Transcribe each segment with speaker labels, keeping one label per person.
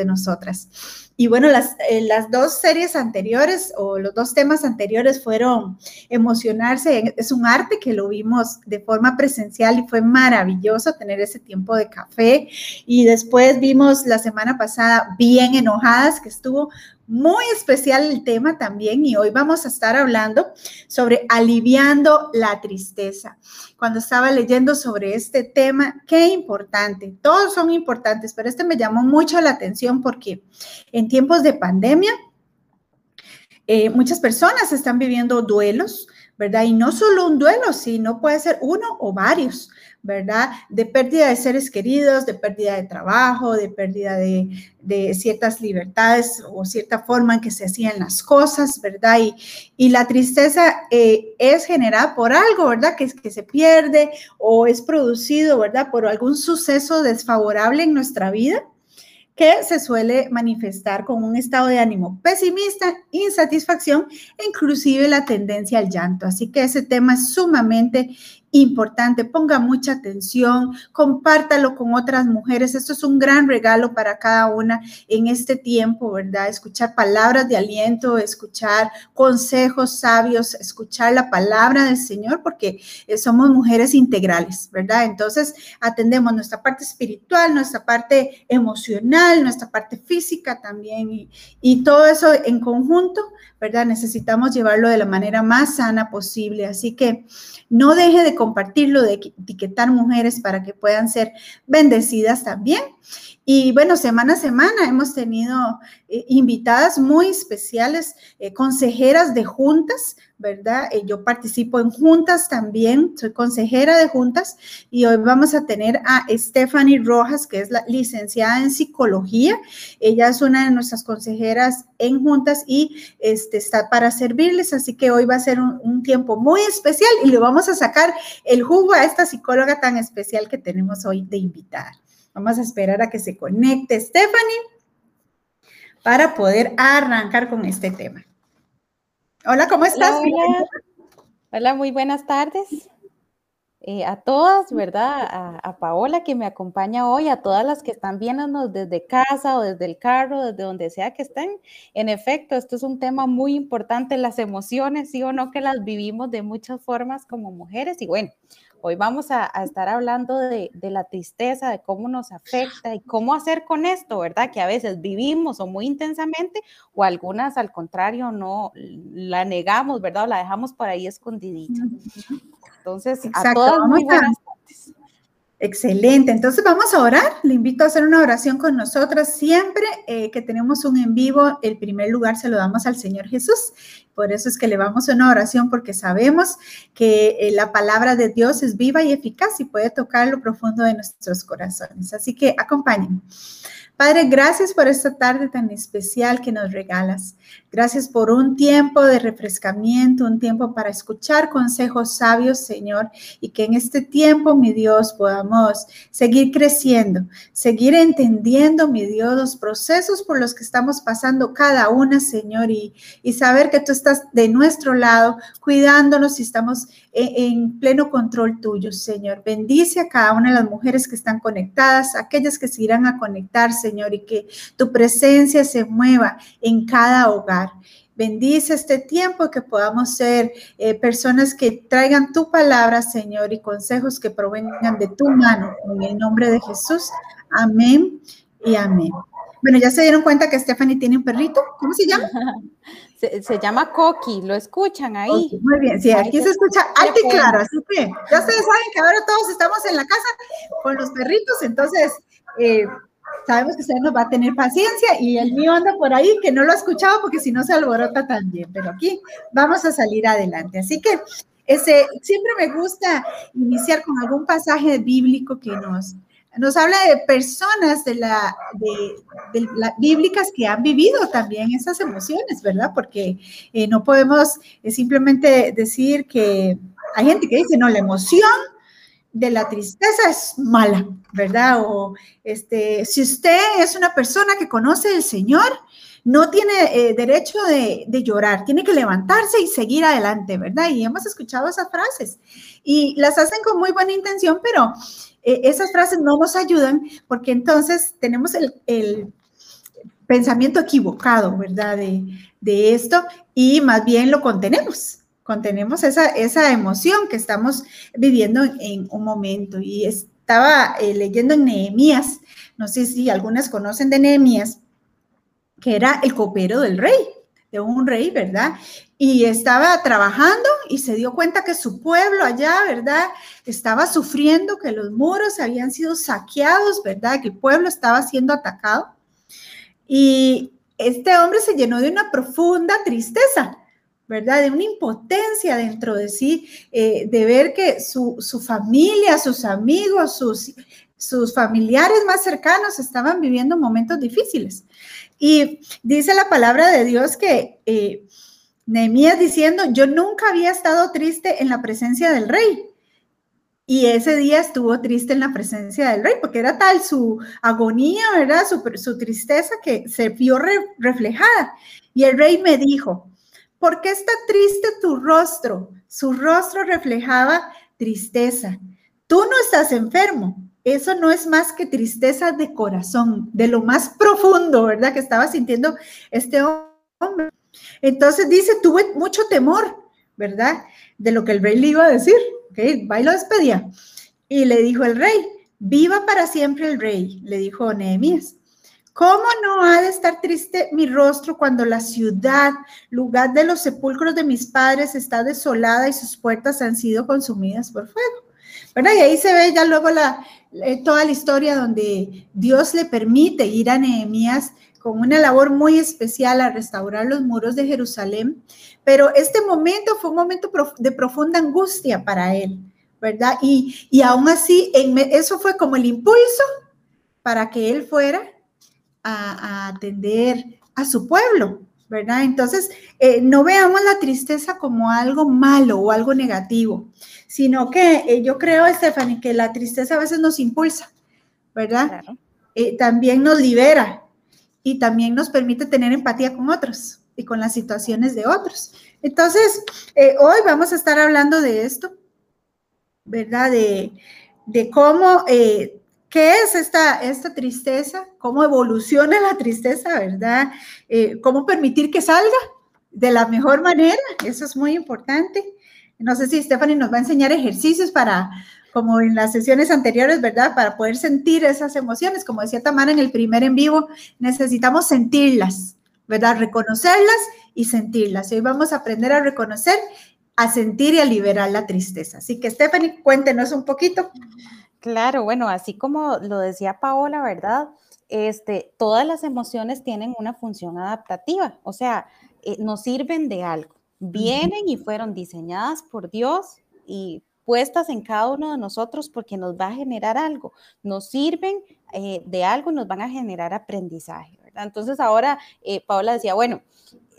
Speaker 1: de nosotras. Y bueno, las, eh, las dos series anteriores o los dos temas anteriores fueron emocionarse. Es un arte que lo vimos de forma presencial y fue maravilloso tener ese tiempo de café. Y después vimos la semana pasada bien enojadas, que estuvo muy especial el tema también y hoy vamos a estar hablando sobre aliviando la tristeza. Cuando estaba leyendo sobre este tema, qué importante, todos son importantes, pero este me llamó mucho la atención porque en tiempos de pandemia, eh, muchas personas están viviendo duelos, ¿verdad? Y no solo un duelo, sino puede ser uno o varios. ¿Verdad? De pérdida de seres queridos, de pérdida de trabajo, de pérdida de, ciertas libertades o cierta forma en que se hacían las cosas, ¿verdad? Y, y la tristeza eh, es generada por algo, ¿verdad? Que, que se pierde o es producido, ¿verdad? Por algún suceso desfavorable en nuestra vida que se suele manifestar con un estado de ánimo pesimista, insatisfacción e inclusive la tendencia al llanto. Así que ese tema es sumamente importante, ponga mucha atención, compártalo con otras mujeres. Esto es un gran regalo para cada una en este tiempo, ¿verdad? Escuchar palabras de aliento, escuchar consejos sabios, escuchar la palabra del Señor, porque eh, somos mujeres integrales, ¿verdad? Entonces, atendemos nuestra parte espiritual, nuestra parte emocional, nuestra parte física también, y, todo eso en conjunto, ¿verdad? Necesitamos llevarlo de la manera más sana posible. Así que no deje de compartirlo, de etiquetar mujeres para que puedan ser bendecidas también. Y bueno, semana a semana hemos tenido eh, invitadas muy especiales, eh, consejeras de juntas, ¿verdad? Eh, yo participo en juntas también, soy consejera de juntas y hoy vamos a tener a Stephanie Rojas, que es la licenciada en psicología. Ella es una de nuestras consejeras en juntas y este, está para servirles, así que hoy va a ser un, un tiempo muy especial y le vamos a sacar el jugo a esta psicóloga tan especial que tenemos hoy de invitar. Vamos a esperar a que se conecte Stephanie para poder arrancar con este tema. Hola, ¿cómo estás?
Speaker 2: Hola, muy buenas tardes. Eh, a todas, ¿verdad? A, Paola que me acompaña hoy, a todas las que están viéndonos desde casa o desde el carro, desde donde sea que estén. En efecto, esto es un tema muy importante, las emociones, sí o no, que las vivimos de muchas formas como mujeres. Y bueno, Hoy vamos a, estar hablando de, la tristeza, de cómo nos afecta y cómo hacer con esto, ¿verdad? Que a veces vivimos o muy intensamente o algunas al contrario no la negamos, ¿verdad? La dejamos por ahí escondidita. Entonces, a todas muy buenas tardes.
Speaker 1: Excelente. Entonces vamos a orar. Le invito a hacer una oración con nosotras. Siempre eh, que tenemos un en vivo, el primer lugar se lo damos al Señor Jesús. Por eso es que le vamos a una oración porque sabemos que eh, la palabra de Dios es viva y eficaz y puede tocar lo profundo de nuestros corazones. Así que acompáñenme. Padre, gracias por esta tarde tan especial que nos regalas. Gracias por un tiempo de refrescamiento, un tiempo para escuchar consejos sabios, Señor, y que en este tiempo, mi Dios, podamos seguir creciendo, seguir entendiendo, mi Dios, los procesos por los que estamos pasando cada una, Señor, y, y saber que tú estás de nuestro lado, cuidándonos y estamos en, pleno control tuyo, Señor. Bendice a cada una de las mujeres que están conectadas, aquellas que se irán a conectar, Señor, y que tu presencia se mueva en cada hogar. Bendice este tiempo que podamos ser eh, personas que traigan tu palabra, Señor, y consejos que provengan de tu mano. En el nombre de Jesús. Amén y amén. Bueno, ya se dieron cuenta que Stephanie tiene un perrito. ¿Cómo se llama?
Speaker 2: Se, llama Coqui, lo escuchan ahí.
Speaker 1: muy bien, sí, aquí se escucha alto y claro, así que ya ustedes saben que ahora todos estamos en la casa con los perritos, entonces eh, sabemos que usted nos va a tener paciencia y el mío anda por ahí que no lo ha escuchado porque si no se alborota también, pero aquí vamos a salir adelante. Así que ese, siempre me gusta iniciar con algún pasaje bíblico que nos, nos habla de personas de la, de, bíblicas que han vivido también esas emociones, ¿verdad? Porque eh, no podemos eh, simplemente decir que hay gente que dice, no, la emoción de la tristeza es mala, ¿verdad? O este, si usted es una persona que conoce al Señor, no tiene eh, derecho de, de, llorar, tiene que levantarse y seguir adelante, ¿verdad? Y hemos escuchado esas frases y las hacen con muy buena intención, pero eh, esas frases no nos ayudan porque entonces tenemos el, pensamiento equivocado, ¿verdad? De, de, esto y más bien lo contenemos, contenemos esa, esa emoción que estamos viviendo en, un momento. Y estaba eh, leyendo en Nehemías, no sé si algunas conocen de Nehemías, que era el copero del rey, de un rey, ¿verdad? Y estaba trabajando y se dio cuenta que su pueblo allá, ¿verdad? Estaba sufriendo, que los muros habían sido saqueados, ¿verdad? Que el pueblo estaba siendo atacado. Y este hombre se llenó de una profunda tristeza, ¿verdad? De una impotencia dentro de sí, eh, de ver que su, familia, sus amigos, sus, sus familiares más cercanos estaban viviendo momentos difíciles. Y dice la palabra de Dios que eh, Nehemías diciendo, yo nunca había estado triste en la presencia del rey. Y ese día estuvo triste en la presencia del rey, porque era tal su agonía, ¿verdad? Su, su tristeza que se vio reflejada. Y el rey me dijo, ¿por qué está triste tu rostro? Su rostro reflejaba tristeza. Tú no estás enfermo. Eso no es más que tristeza de corazón, de lo más profundo, ¿verdad? Que estaba sintiendo este hombre. Entonces dice, tuve mucho temor, ¿verdad? De lo que el rey le iba a decir. ¿Ok? Va y lo despedía. Y le dijo el rey, viva para siempre el rey, le dijo Nehemías. ¿Cómo no ha de estar triste mi rostro cuando la ciudad, lugar de los sepulcros de mis padres, está desolada y sus puertas han sido consumidas por fuego? ¿Verdad? Y ahí se ve ya luego la, toda la historia donde Dios le permite ir a Nehemías con una labor muy especial a restaurar los muros de Jerusalén, pero este momento fue un momento de profunda angustia para él, ¿verdad? Y, y aún así, eso fue como el impulso para que él fuera a, atender a su pueblo, ¿verdad? Entonces, eh, no veamos la tristeza como algo malo o algo negativo, sino que eh, yo creo, Stephanie, que la tristeza a veces nos impulsa, ¿verdad? Eh, también nos libera, y también nos permite tener empatía con otros y con las situaciones de otros. Entonces, hoy vamos a estar hablando de esto, ¿verdad? De, cómo, eh, qué es esta, esta tristeza, cómo evoluciona la tristeza, ¿verdad? Eh, cómo permitir que salga de la mejor manera, eso es muy importante. No sé si Stephanie nos va a enseñar ejercicios para, como en las sesiones anteriores, ¿verdad? Para poder sentir esas emociones, como decía Tamara en el primer en vivo, necesitamos sentirlas, ¿verdad? Reconocerlas y sentirlas. hoy vamos a aprender a reconocer, a sentir y a liberar la tristeza. Así que Stephanie, cuéntenos un poquito.
Speaker 2: Claro, bueno, así como lo decía Paola, ¿verdad? Este, todas las emociones tienen una función adaptativa, o sea, eh, nos sirven de algo. Vienen y fueron diseñadas por Dios y puestas en cada uno de nosotros porque nos va a generar algo, nos sirven eh, de algo, nos van a generar aprendizaje. ¿verdad? Entonces ahora eh, Paola decía, bueno,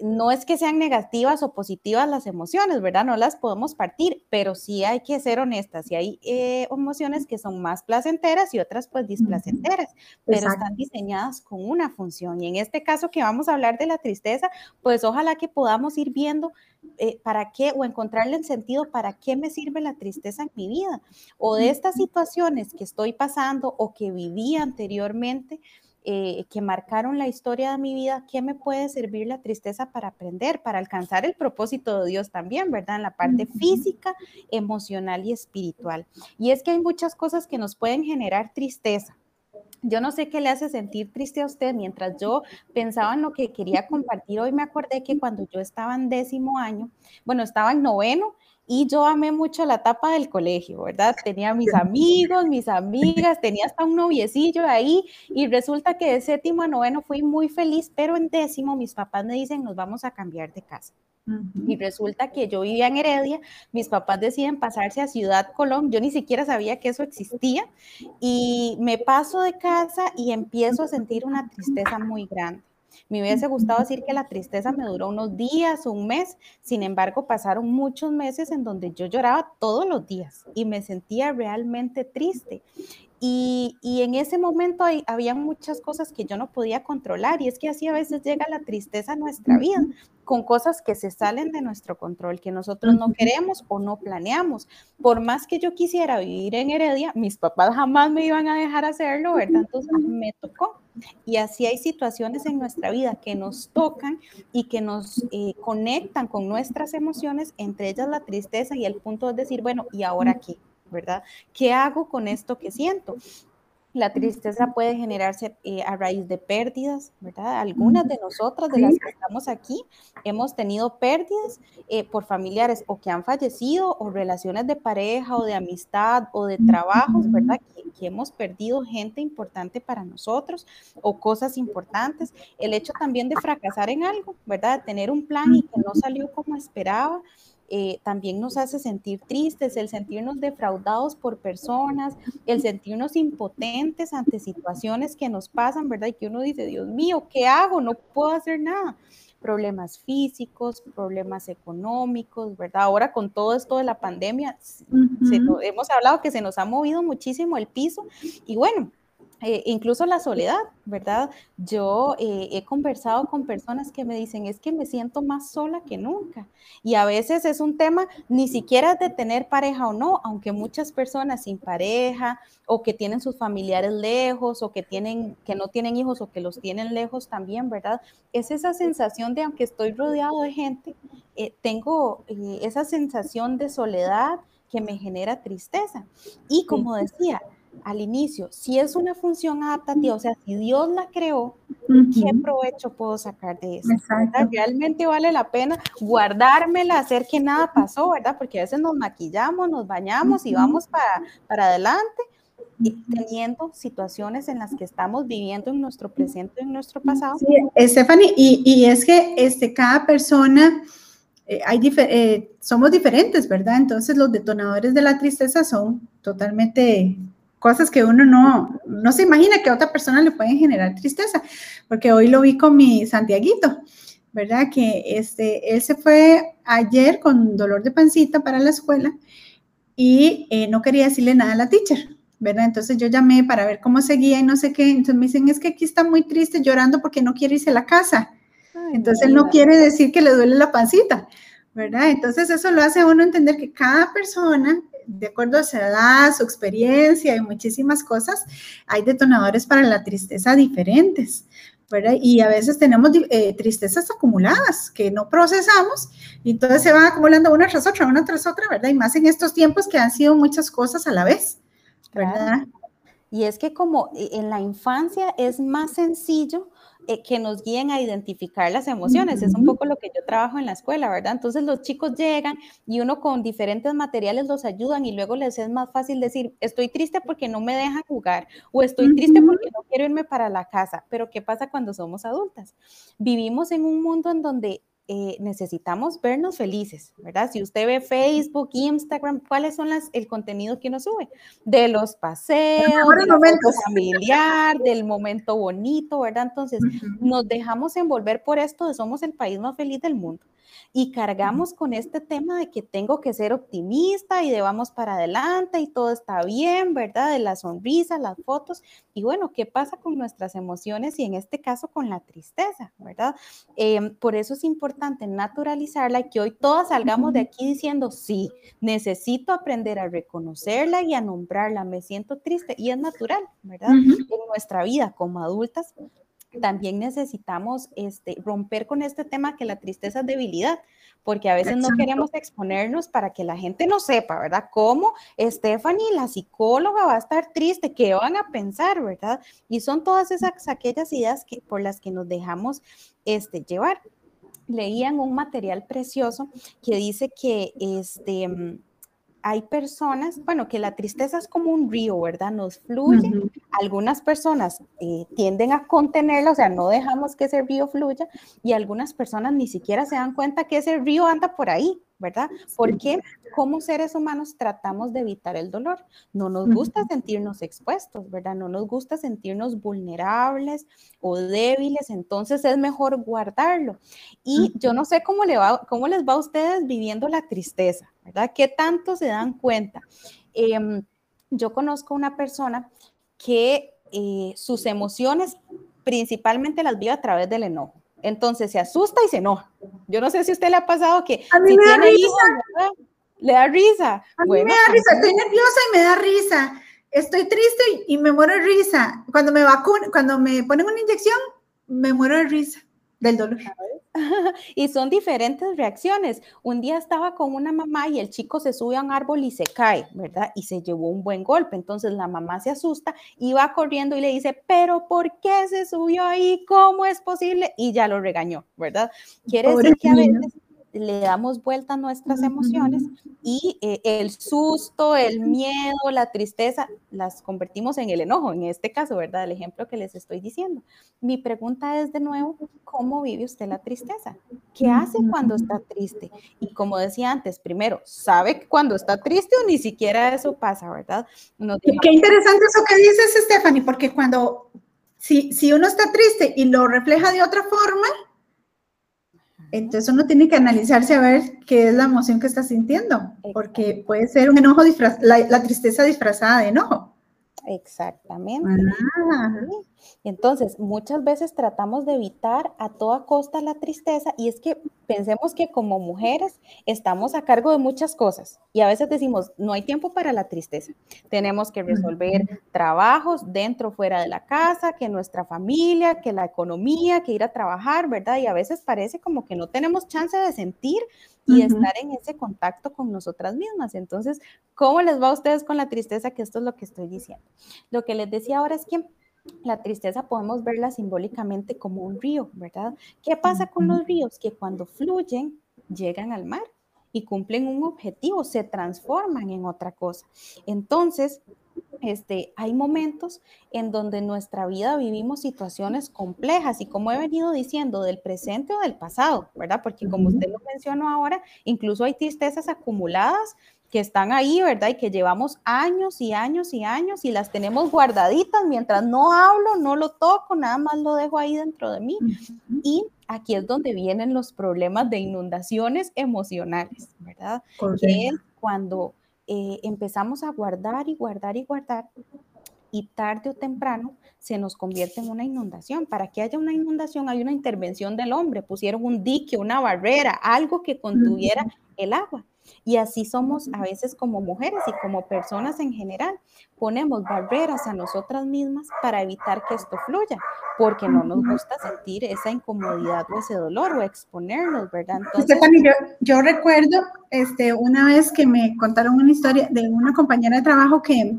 Speaker 2: no es que sean negativas o positivas las emociones, ¿verdad? No las podemos partir, pero sí hay que ser honestas. Y hay eh, emociones que son más placenteras y otras pues displacenteras, pero están diseñadas con una función. Y en este caso que vamos a hablar de la tristeza, pues ojalá que podamos ir viendo eh, para qué o encontrarle el sentido para qué me sirve la tristeza en mi vida o de estas situaciones que estoy pasando o que viví anteriormente eh, que marcaron la historia de mi vida, ¿qué me puede servir la tristeza para aprender, para alcanzar el propósito de Dios también, ¿verdad? En la parte física, emocional y espiritual. Y es que hay muchas cosas que nos pueden generar tristeza. Yo no sé qué le hace sentir triste a usted. Mientras yo pensaba en lo que quería compartir, hoy me acordé que cuando yo estaba en décimo año, bueno, estaba en noveno y yo amé mucho la etapa del colegio, ¿verdad? Tenía mis amigos, mis amigas, tenía hasta un noviecillo ahí y resulta que de séptimo a noveno fui muy feliz, pero en décimo mis papás me dicen nos vamos a cambiar de casa. Y resulta que yo vivía en Heredia, mis papás deciden pasarse a Ciudad Colón, yo ni siquiera sabía que eso existía y me paso de casa y empiezo a sentir una tristeza muy grande. Me hubiese gustado decir que la tristeza me duró unos días un mes, sin embargo pasaron muchos meses en donde yo lloraba todos los días y me sentía realmente triste. Y, en ese momento había muchas cosas que yo no podía controlar y es que así a veces llega la tristeza a nuestra vida con cosas que se salen de nuestro control, que nosotros no queremos o no planeamos. Por más que yo quisiera vivir en Heredia, mis papás jamás me iban a dejar hacerlo, ¿verdad? Entonces me tocó. Y así hay situaciones en nuestra vida que nos tocan y que nos eh, conectan con nuestras emociones, entre ellas la tristeza y el punto de decir, bueno, ¿y ahora qué? ¿Verdad? ¿Qué hago con esto que siento? La tristeza puede generarse eh, a raíz de pérdidas, ¿verdad? Algunas de nosotras, de las que estamos aquí, hemos tenido pérdidas eh, por familiares o que han fallecido o relaciones de pareja o de amistad o de trabajos, ¿verdad? Que, que hemos perdido gente importante para nosotros o cosas importantes. El hecho también de fracasar en algo, ¿verdad? De tener un plan y que no salió como esperaba. Eh, también nos hace sentir tristes, el sentirnos defraudados por personas, el sentirnos impotentes ante situaciones que nos pasan, ¿verdad? Y que uno dice, Dios mío, ¿qué hago? No puedo hacer nada. Problemas físicos, problemas económicos, ¿verdad? Ahora con todo esto de la pandemia, hemos hablado que se nos ha movido muchísimo el piso y bueno, eh, incluso la soledad, ¿verdad? Yo eh, he conversado con personas que me dicen, es que me siento más sola que nunca. Y a veces es un tema ni siquiera de tener pareja o no, aunque muchas personas sin pareja o que tienen sus familiares lejos o que, tienen, que no tienen hijos o que los tienen lejos también, ¿verdad? Es esa sensación de, aunque estoy rodeado de gente, eh, tengo esa sensación de soledad que me genera tristeza. Y como decía, al inicio, si es una función adaptativa, o sea, si Dios la creó, ¿qué provecho puedo sacar de eso? Realmente vale la pena guardármela, hacer que nada pasó, ¿verdad? Porque a veces nos maquillamos, nos bañamos y vamos para, para adelante teniendo situaciones en las que estamos viviendo en nuestro presente, en nuestro pasado.
Speaker 1: Sí, Stephanie, y, y es que este, cada persona... Eh, hay eh, somos diferentes, ¿verdad? Entonces los detonadores de la tristeza son totalmente cosas que uno no, no se imagina que a otra persona le pueden generar tristeza, porque hoy lo vi con mi Santiaguito, ¿verdad? Que este, él se fue ayer con dolor de pancita para la escuela y eh, no quería decirle nada a la teacher, ¿verdad? Entonces yo llamé para ver cómo seguía y no sé qué, entonces me dicen, es que aquí está muy triste llorando porque no quiere irse a la casa. Entonces él no quiere decir que le duele la pancita, ¿verdad? Entonces eso lo hace a uno entender que cada persona de acuerdo a su edad, su experiencia y muchísimas cosas, hay detonadores para la tristeza diferentes. ¿verdad? Y a veces tenemos eh, tristezas acumuladas que no procesamos y entonces se van acumulando una tras otra, una tras otra, ¿verdad? Y más en estos tiempos que han sido muchas cosas a la vez, ¿verdad?
Speaker 2: Y es que como eh, en la infancia es más sencillo eh, que nos guíen a identificar las emociones. Es un poco lo que yo trabajo en la escuela, ¿verdad? Entonces los chicos llegan y uno con diferentes materiales los ayudan y luego les es más fácil decir, estoy triste porque no me dejan jugar o estoy triste porque no quiero irme para la casa. Pero ¿qué pasa cuando somos adultas? Vivimos en un mundo en donde eh, necesitamos vernos felices, ¿verdad? Si usted ve Facebook, Instagram, ¿cuáles son las, el contenido que uno sube? De los paseos, del momento familiar, del momento bonito, ¿verdad? Entonces, nos dejamos envolver por esto de somos el país más feliz del mundo y cargamos con este tema de que tengo que ser optimista y de vamos para adelante y todo está bien, ¿verdad? De la sonrisa, las fotos. Y bueno, ¿qué pasa con nuestras emociones y en este caso con la tristeza, ¿verdad? Em, por eso es importante naturalizarla y que hoy todas salgamos de aquí diciendo, sí, necesito aprender a reconocerla y a nombrarla, me siento triste y es natural, ¿verdad? En nuestra vida como adultas también necesitamos este, romper con este tema que la tristeza es debilidad, porque a veces no queremos exponernos para que la gente no sepa, ¿verdad? Cómo Stephanie, la psicóloga, va a estar triste, qué van a pensar, ¿verdad? Y son todas esas aquellas ideas que, por las que nos dejamos este, llevar. Leían un material precioso que dice que este, hay personas, bueno, que la tristeza es como un río, ¿verdad? Nos fluye. Algunas personas eh, tienden a contenerla, o sea, no dejamos que ese río fluya y algunas personas ni siquiera se dan cuenta que ese río anda por ahí, ¿verdad? Porque como seres humanos tratamos de evitar el dolor. No nos gusta sentirnos expuestos, ¿verdad? No nos gusta sentirnos vulnerables o débiles, entonces es mejor guardarlo. Y yo no sé cómo, le va, cómo les va a ustedes viviendo la tristeza, ¿verdad? ¿Qué tanto se dan cuenta? Em, yo conozco una persona que eh, sus emociones principalmente las vive a través del enojo. Entonces se asusta y se enoja. Yo no sé si a usted le ha pasado que
Speaker 1: a mí me da risa. le da risa. A mí me da risa, estoy nerviosa y me da risa. estoy triste y me muero de risa. Cuando me vacunan, cuando me ponen una inyección, me muero de risa del dolor.
Speaker 2: y son diferentes reacciones. Un día estaba con una mamá y el chico se sube a un árbol y se cae, ¿verdad? Y se llevó un buen golpe. Entonces la mamá se asusta y va corriendo y le dice, pero ¿por qué se subió ahí? ¿Cómo es posible? Y ya lo regañó, ¿verdad? Quiere decir que a veces le damos vuelta a nuestras emociones y eh, el susto, el miedo, la tristeza, las convertimos en el enojo, en este caso, ¿verdad? El ejemplo que les estoy diciendo. Mi pregunta es de nuevo, ¿cómo vive usted la tristeza? ¿Qué hace cuando está triste? Y como decía antes, primero, ¿sabe cuando está triste o ni siquiera eso pasa, ¿verdad?
Speaker 1: Qué interesante eso que dices, Stephanie, porque cuando, si, si uno está triste y lo refleja de otra forma, entonces uno tiene que analizarse a ver qué es la emoción que está sintiendo, porque puede ser un enojo, la, tristeza disfrazada de enojo.
Speaker 2: Exactamente. Ah. Entonces, muchas veces tratamos de evitar a toda costa la tristeza y es que pensemos que como mujeres estamos a cargo de muchas cosas y a veces decimos, no hay tiempo para la tristeza. Tenemos que resolver trabajos dentro, fuera de la casa, que nuestra familia, que la economía, que ir a trabajar, ¿verdad? Y a veces parece como que no tenemos chance de sentir y estar en ese contacto con nosotras mismas. Entonces, ¿cómo les va a ustedes con la tristeza? Que esto es lo que estoy diciendo. Lo que les decía ahora es que la tristeza podemos verla simbólicamente como un río, ¿verdad? ¿Qué pasa con los ríos? Que cuando fluyen, llegan al mar y cumplen un objetivo, se transforman en otra cosa. Entonces, este, hay momentos en donde en nuestra vida vivimos situaciones complejas y como he venido diciendo, del presente o del pasado, ¿verdad? Porque como usted lo mencionó ahora, incluso hay tristezas acumuladas que están ahí, ¿verdad? Y que llevamos años y años y años y las tenemos guardaditas mientras no hablo, no lo toco, nada más lo dejo ahí dentro de mí. Y aquí es donde vienen los problemas de inundaciones emocionales, ¿verdad? Que es cuando eh, empezamos a guardar y guardar y guardar y tarde o temprano se nos convierte en una inundación. Para que haya una inundación hay una intervención del hombre, pusieron un dique, una barrera, algo que contuviera el agua. Y así somos a veces como mujeres y como personas en general. Ponemos barreras a nosotras mismas para evitar que esto fluya, porque no nos gusta sentir esa incomodidad o ese dolor o exponernos, ¿verdad?
Speaker 1: Entonces, yo, yo recuerdo este, una vez que me contaron una historia de una compañera de trabajo que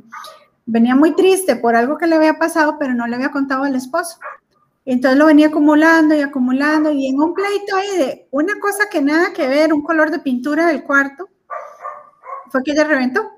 Speaker 1: venía muy triste por algo que le había pasado, pero no le había contado al esposo. Entonces lo venía acumulando y acumulando y en un pleito ahí de una cosa que nada que ver, un color de pintura del cuarto, fue que ella reventó,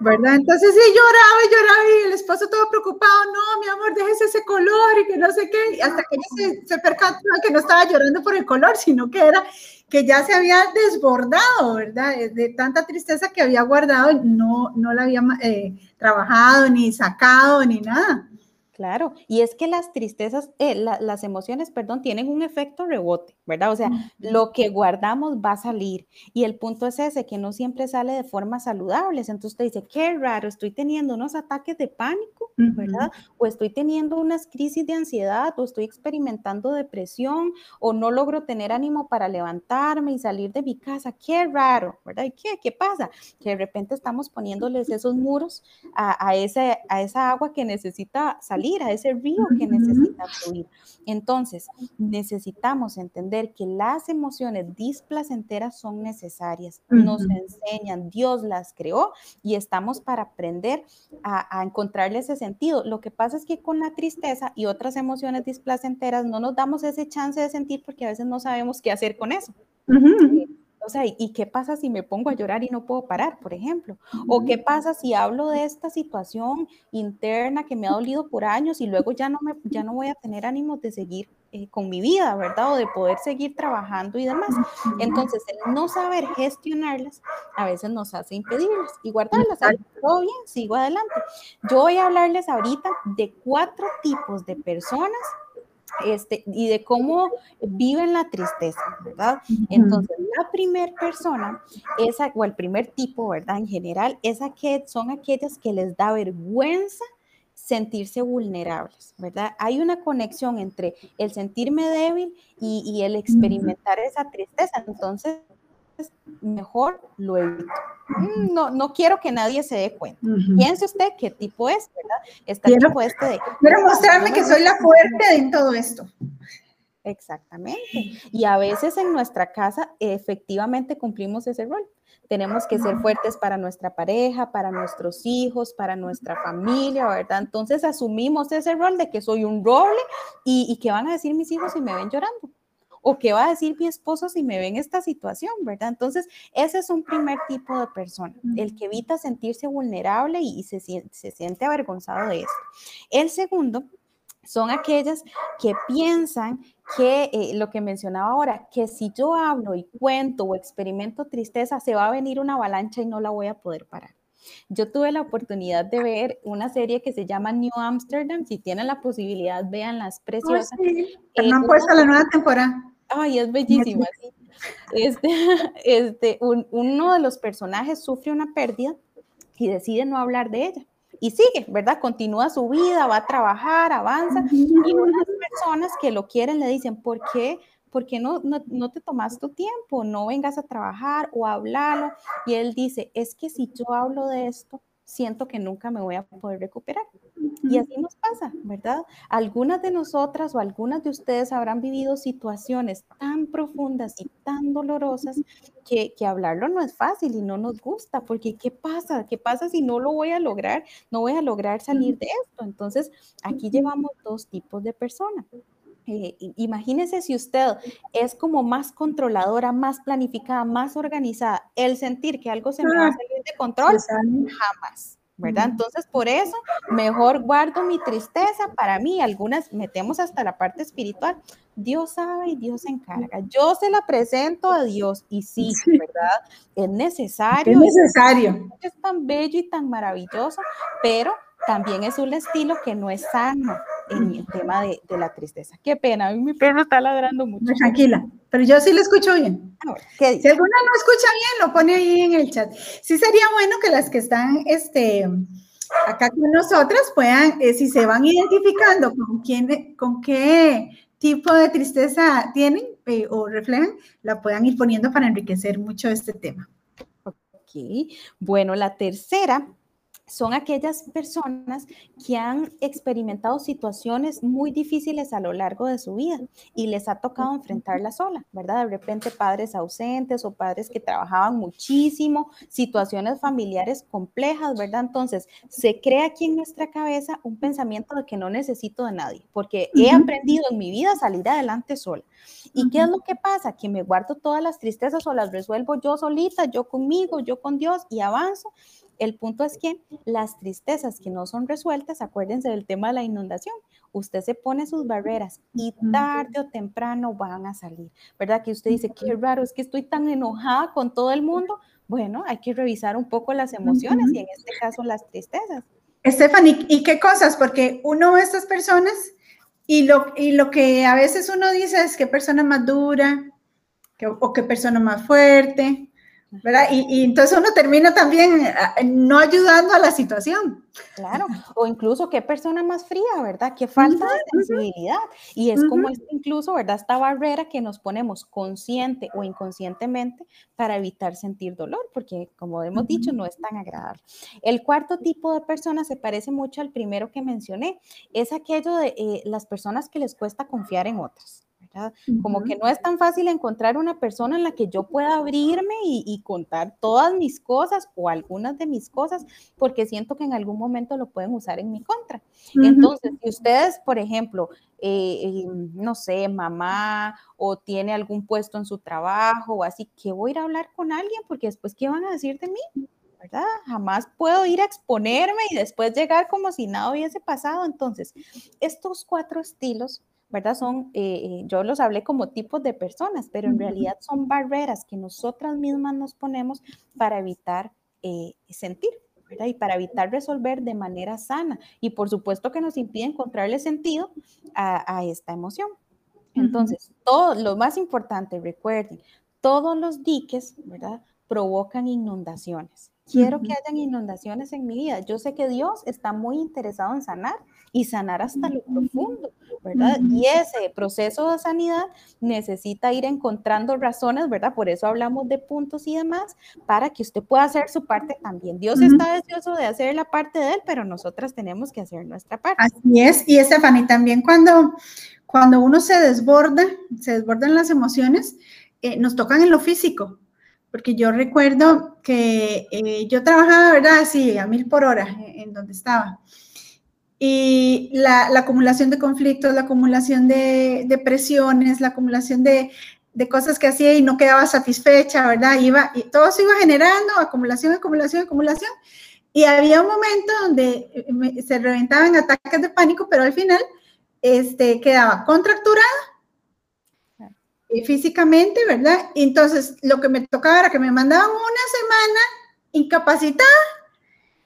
Speaker 1: ¿verdad? Entonces sí, lloraba y lloraba y el esposo todo preocupado, no, mi amor, déjese ese color y que no sé qué, y hasta que ella se, se percató que no estaba llorando por el color, sino que era que ya se había desbordado, ¿verdad? De tanta tristeza que había guardado, no, no la había eh, trabajado, ni sacado, ni nada.
Speaker 2: Claro, y es que las tristezas, eh, las emociones, perdón, tienen un efecto rebote, ¿verdad? O sea, lo que guardamos va a salir. Y el punto es ese, que no siempre sale de forma saludable. Entonces usted dice, qué raro, estoy teniendo unos ataques de pánico, ¿verdad? O estoy teniendo unas crisis de ansiedad, o estoy experimentando depresión, o no logro tener ánimo para levantarme y salir de mi casa. Qué raro, ¿verdad? ¿Y qué? ¿Qué pasa? Que de repente estamos poniéndoles esos muros a, a, ese, a esa agua que necesita salir a ese río que necesita fluir. Entonces, necesitamos entender que las emociones displacenteras son necesarias, nos enseñan, Dios las creó y estamos para aprender a, encontrarle ese sentido. Lo que pasa es que con la tristeza y otras emociones displacenteras no nos damos ese chance de sentir porque a veces no sabemos qué hacer con eso. O sea, ¿y qué pasa si me pongo a llorar y no puedo parar, por ejemplo? ¿O qué pasa si hablo de esta situación interna que me ha dolido por años y luego ya no, me, ya no voy a tener ánimo de seguir eh, con mi vida, ¿verdad? O de poder seguir trabajando y demás. Entonces, el no saber gestionarlas a veces nos hace impedirlas y guardarlas. Todo bien, sigo adelante. Yo voy a hablarles ahorita de cuatro tipos de personas este, y de cómo viven la tristeza, ¿verdad? Entonces, la primera persona, esa, o el primer tipo, ¿verdad? En general, es que son aquellas que les da vergüenza sentirse vulnerables, ¿verdad? Hay una conexión entre el sentirme débil y, y el experimentar esa tristeza. Entonces, mejor lo evito. No, no quiero que nadie se dé cuenta. Piense usted qué tipo es, ¿verdad?
Speaker 1: Está quiero, tipo este de, quiero mostrarme que soy la fuerte en todo esto.
Speaker 2: Exactamente. Y a veces en nuestra casa efectivamente cumplimos ese rol. Tenemos que ser fuertes para nuestra pareja, para nuestros hijos, para nuestra familia, ¿verdad? Entonces asumimos ese rol de que soy un roble y, y que van a decir mis hijos si me ven llorando o qué va a decir mi esposo si me ve en esta situación, ¿verdad? Entonces, ese es un primer tipo de persona, el que evita sentirse vulnerable y, se, se siente avergonzado de esto. El segundo son aquellas que piensan que eh, lo que mencionaba ahora, que si yo hablo y cuento o experimento tristeza, se va a venir una avalancha y no la voy a poder parar. Yo tuve la oportunidad de ver una serie que se llama New Amsterdam. Si tienen la posibilidad, vean las preciosas. Oh,
Speaker 1: sí. Eh, no han puesto la nueva temporada.
Speaker 2: Ay, es bellísima. Este, este, uno de los personajes sufre una pérdida y decide no hablar de ella y sigue, ¿verdad? Continúa su vida, va a trabajar, avanza. Y unas personas que lo quieren le dicen, ¿por qué? ¿Por qué no, no, te tomas tu tiempo? No vengas a trabajar o a hablarlo. Y él dice, es que si yo hablo de esto, siento que nunca me voy a poder recuperar. Y así nos pasa, ¿verdad? Algunas de nosotras o algunas de ustedes habrán vivido situaciones tan profundas y tan dolorosas que, que, hablarlo no es fácil y no nos gusta, porque ¿qué pasa? ¿Qué pasa si no lo voy a lograr? No voy a lograr salir de esto. Entonces, aquí llevamos dos tipos de personas. Eh, imagínese si usted es como más controladora, más planificada, más organizada, el sentir que algo se me va a salir de control, jamás. ¿verdad? Entonces, por eso, mejor guardo mi tristeza para mí. Algunas metemos hasta la parte espiritual. Dios sabe y Dios se encarga. Yo se la presento a Dios y sí, ¿verdad? Es necesario.
Speaker 1: Es necesario.
Speaker 2: Es tan bello y tan maravilloso, pero también es un estilo que no es sano en el tema de, de la tristeza. Qué pena, a mí mi perro está ladrando mucho.
Speaker 1: Tranquila, pero yo sí lo escucho bien. Si alguna no escucha bien, lo pone ahí en el chat. Sí sería bueno que las que están este, acá con nosotras puedan, eh, si se van identificando con quién, con qué tipo de tristeza tienen eh, o reflejan, la puedan ir poniendo para enriquecer mucho este tema.
Speaker 2: Ok, bueno, la tercera son aquellas personas que han experimentado situaciones muy difíciles a lo largo de su vida y les ha tocado enfrentarla sola, ¿verdad? De repente padres ausentes o padres que trabajaban muchísimo, situaciones familiares complejas, ¿verdad? Entonces, se crea aquí en nuestra cabeza un pensamiento de que no necesito de nadie, porque he aprendido en mi vida a salir adelante sola. ¿Y qué es lo que pasa? Que me guardo todas las tristezas o las resuelvo yo solita, yo conmigo, yo con Dios y avanzo el punto es que las tristezas que no son resueltas, acuérdense del tema de la inundación, usted se pone sus barreras y tarde o temprano van a salir, ¿verdad? Que usted dice, qué raro, es que estoy tan enojada con todo el mundo. Bueno, hay que revisar un poco las emociones y en este caso las tristezas.
Speaker 1: Stephanie, ¿y qué cosas? Porque uno de estas personas y lo, y lo que a veces uno dice es qué persona más dura o qué persona más fuerte ¿verdad? Y, entonces uno termina también eh, no ayudando a la situación.
Speaker 2: Claro, o incluso qué persona más fría, ¿verdad? Qué falta de sensibilidad. Y es como incluso, ¿verdad? Esta barrera que nos ponemos consciente o inconscientemente para evitar sentir dolor, porque como hemos dicho, no es tan agradable. El cuarto tipo de persona se parece mucho al primero que mencioné, es aquello de eh, las personas que les cuesta confiar en otras. Como que no es tan fácil encontrar una persona en la que yo pueda abrirme y, contar todas mis cosas o algunas de mis cosas, porque siento que en algún momento lo pueden usar en mi contra. Entonces, si ustedes, por ejemplo, eh, eh, no sé, mamá o tiene algún puesto en su trabajo o así, que voy a ir a hablar con alguien porque después, ¿qué van a decir de mí? ¿verdad? Jamás puedo ir a exponerme y después llegar como si nada hubiese pasado. Entonces, estos cuatro estilos ¿verdad? Son, eh, eh, yo los hablé como tipos de personas, pero en realidad son barreras que nosotras mismas nos ponemos para evitar eh, sentir. ¿verdad? Y para evitar resolver de manera sana. Y por supuesto que nos impide encontrarle sentido a, esta emoción. Entonces, todo lo más importante, recuerden, todos los diques, ¿verdad? Provocan inundaciones. quiero que hayan inundaciones en mi vida. Yo sé que Dios está muy interesado en sanar y sanar hasta lo profundo, ¿verdad? Y ese proceso de sanidad necesita ir encontrando razones, ¿verdad? Por eso hablamos de puntos y demás, para que usted pueda hacer su parte también. Dios está deseoso de hacer la parte de él, pero nosotras tenemos que hacer nuestra parte.
Speaker 1: Así es, y Stephanie, también cuando, cuando uno se desborda, se desbordan las emociones, eh, nos tocan en lo físico, porque yo recuerdo que eh, yo trabajaba, ¿verdad? Así, a mil por hora en donde estaba. Y la, acumulación de conflictos, la acumulación de, presiones, la acumulación de, cosas que hacía y no quedaba satisfecha, ¿verdad? Iba, y todo se iba generando, acumulación, acumulación, acumulación. Y había un momento donde eh, se reventaban ataques de pánico, pero al final este, quedaba contracturada y físicamente, ¿verdad? entonces lo que me tocaba era que me mandaban una semana incapacitada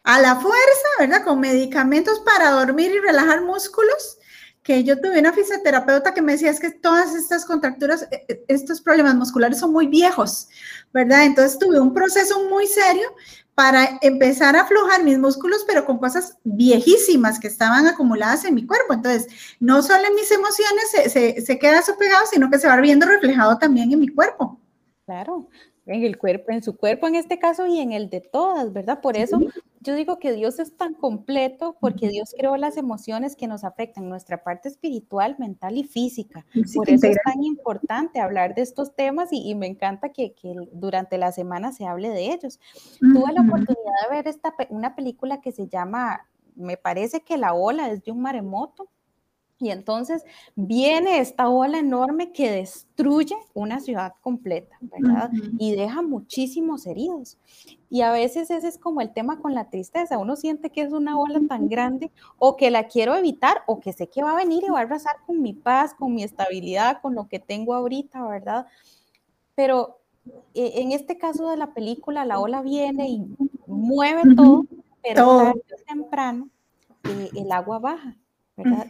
Speaker 1: a la fuerza, ¿verdad? Con medicamentos para dormir y relajar músculos, que yo tuve una fisioterapeuta que me decía es que todas estas contracturas, e, e, estos problemas musculares son muy viejos, ¿verdad? Entonces tuve un proceso muy serio para empezar a aflojar mis músculos, pero con cosas viejísimas que estaban acumuladas en mi cuerpo. Entonces, no solo en mis emociones se, se, se queda eso pegado, sino que se va viendo reflejado también en mi cuerpo.
Speaker 2: Claro, en el cuerpo, en su cuerpo en este caso y en el de todas, ¿verdad? Por eso yo digo que Dios es tan completo porque Dios creó las emociones que nos afectan nuestra parte espiritual, mental y física. Por eso es tan importante hablar de estos temas y, me encanta que, durante la semana se hable de ellos. Tuve la oportunidad de ver esta, una película que se llama, me parece que La Ola es de un maremoto y entonces viene esta ola enorme que destruye una ciudad completa, ¿verdad? Y deja muchísimos heridos. Y a veces ese es como el tema con la tristeza. Uno siente que es una ola tan grande o que la quiero evitar o que sé que va a venir y va a arrasar con mi paz, con mi estabilidad, con lo que tengo ahorita, ¿verdad? Pero eh, en este caso de la película, la ola viene y mueve todo, pero tarde o temprano eh, el agua baja.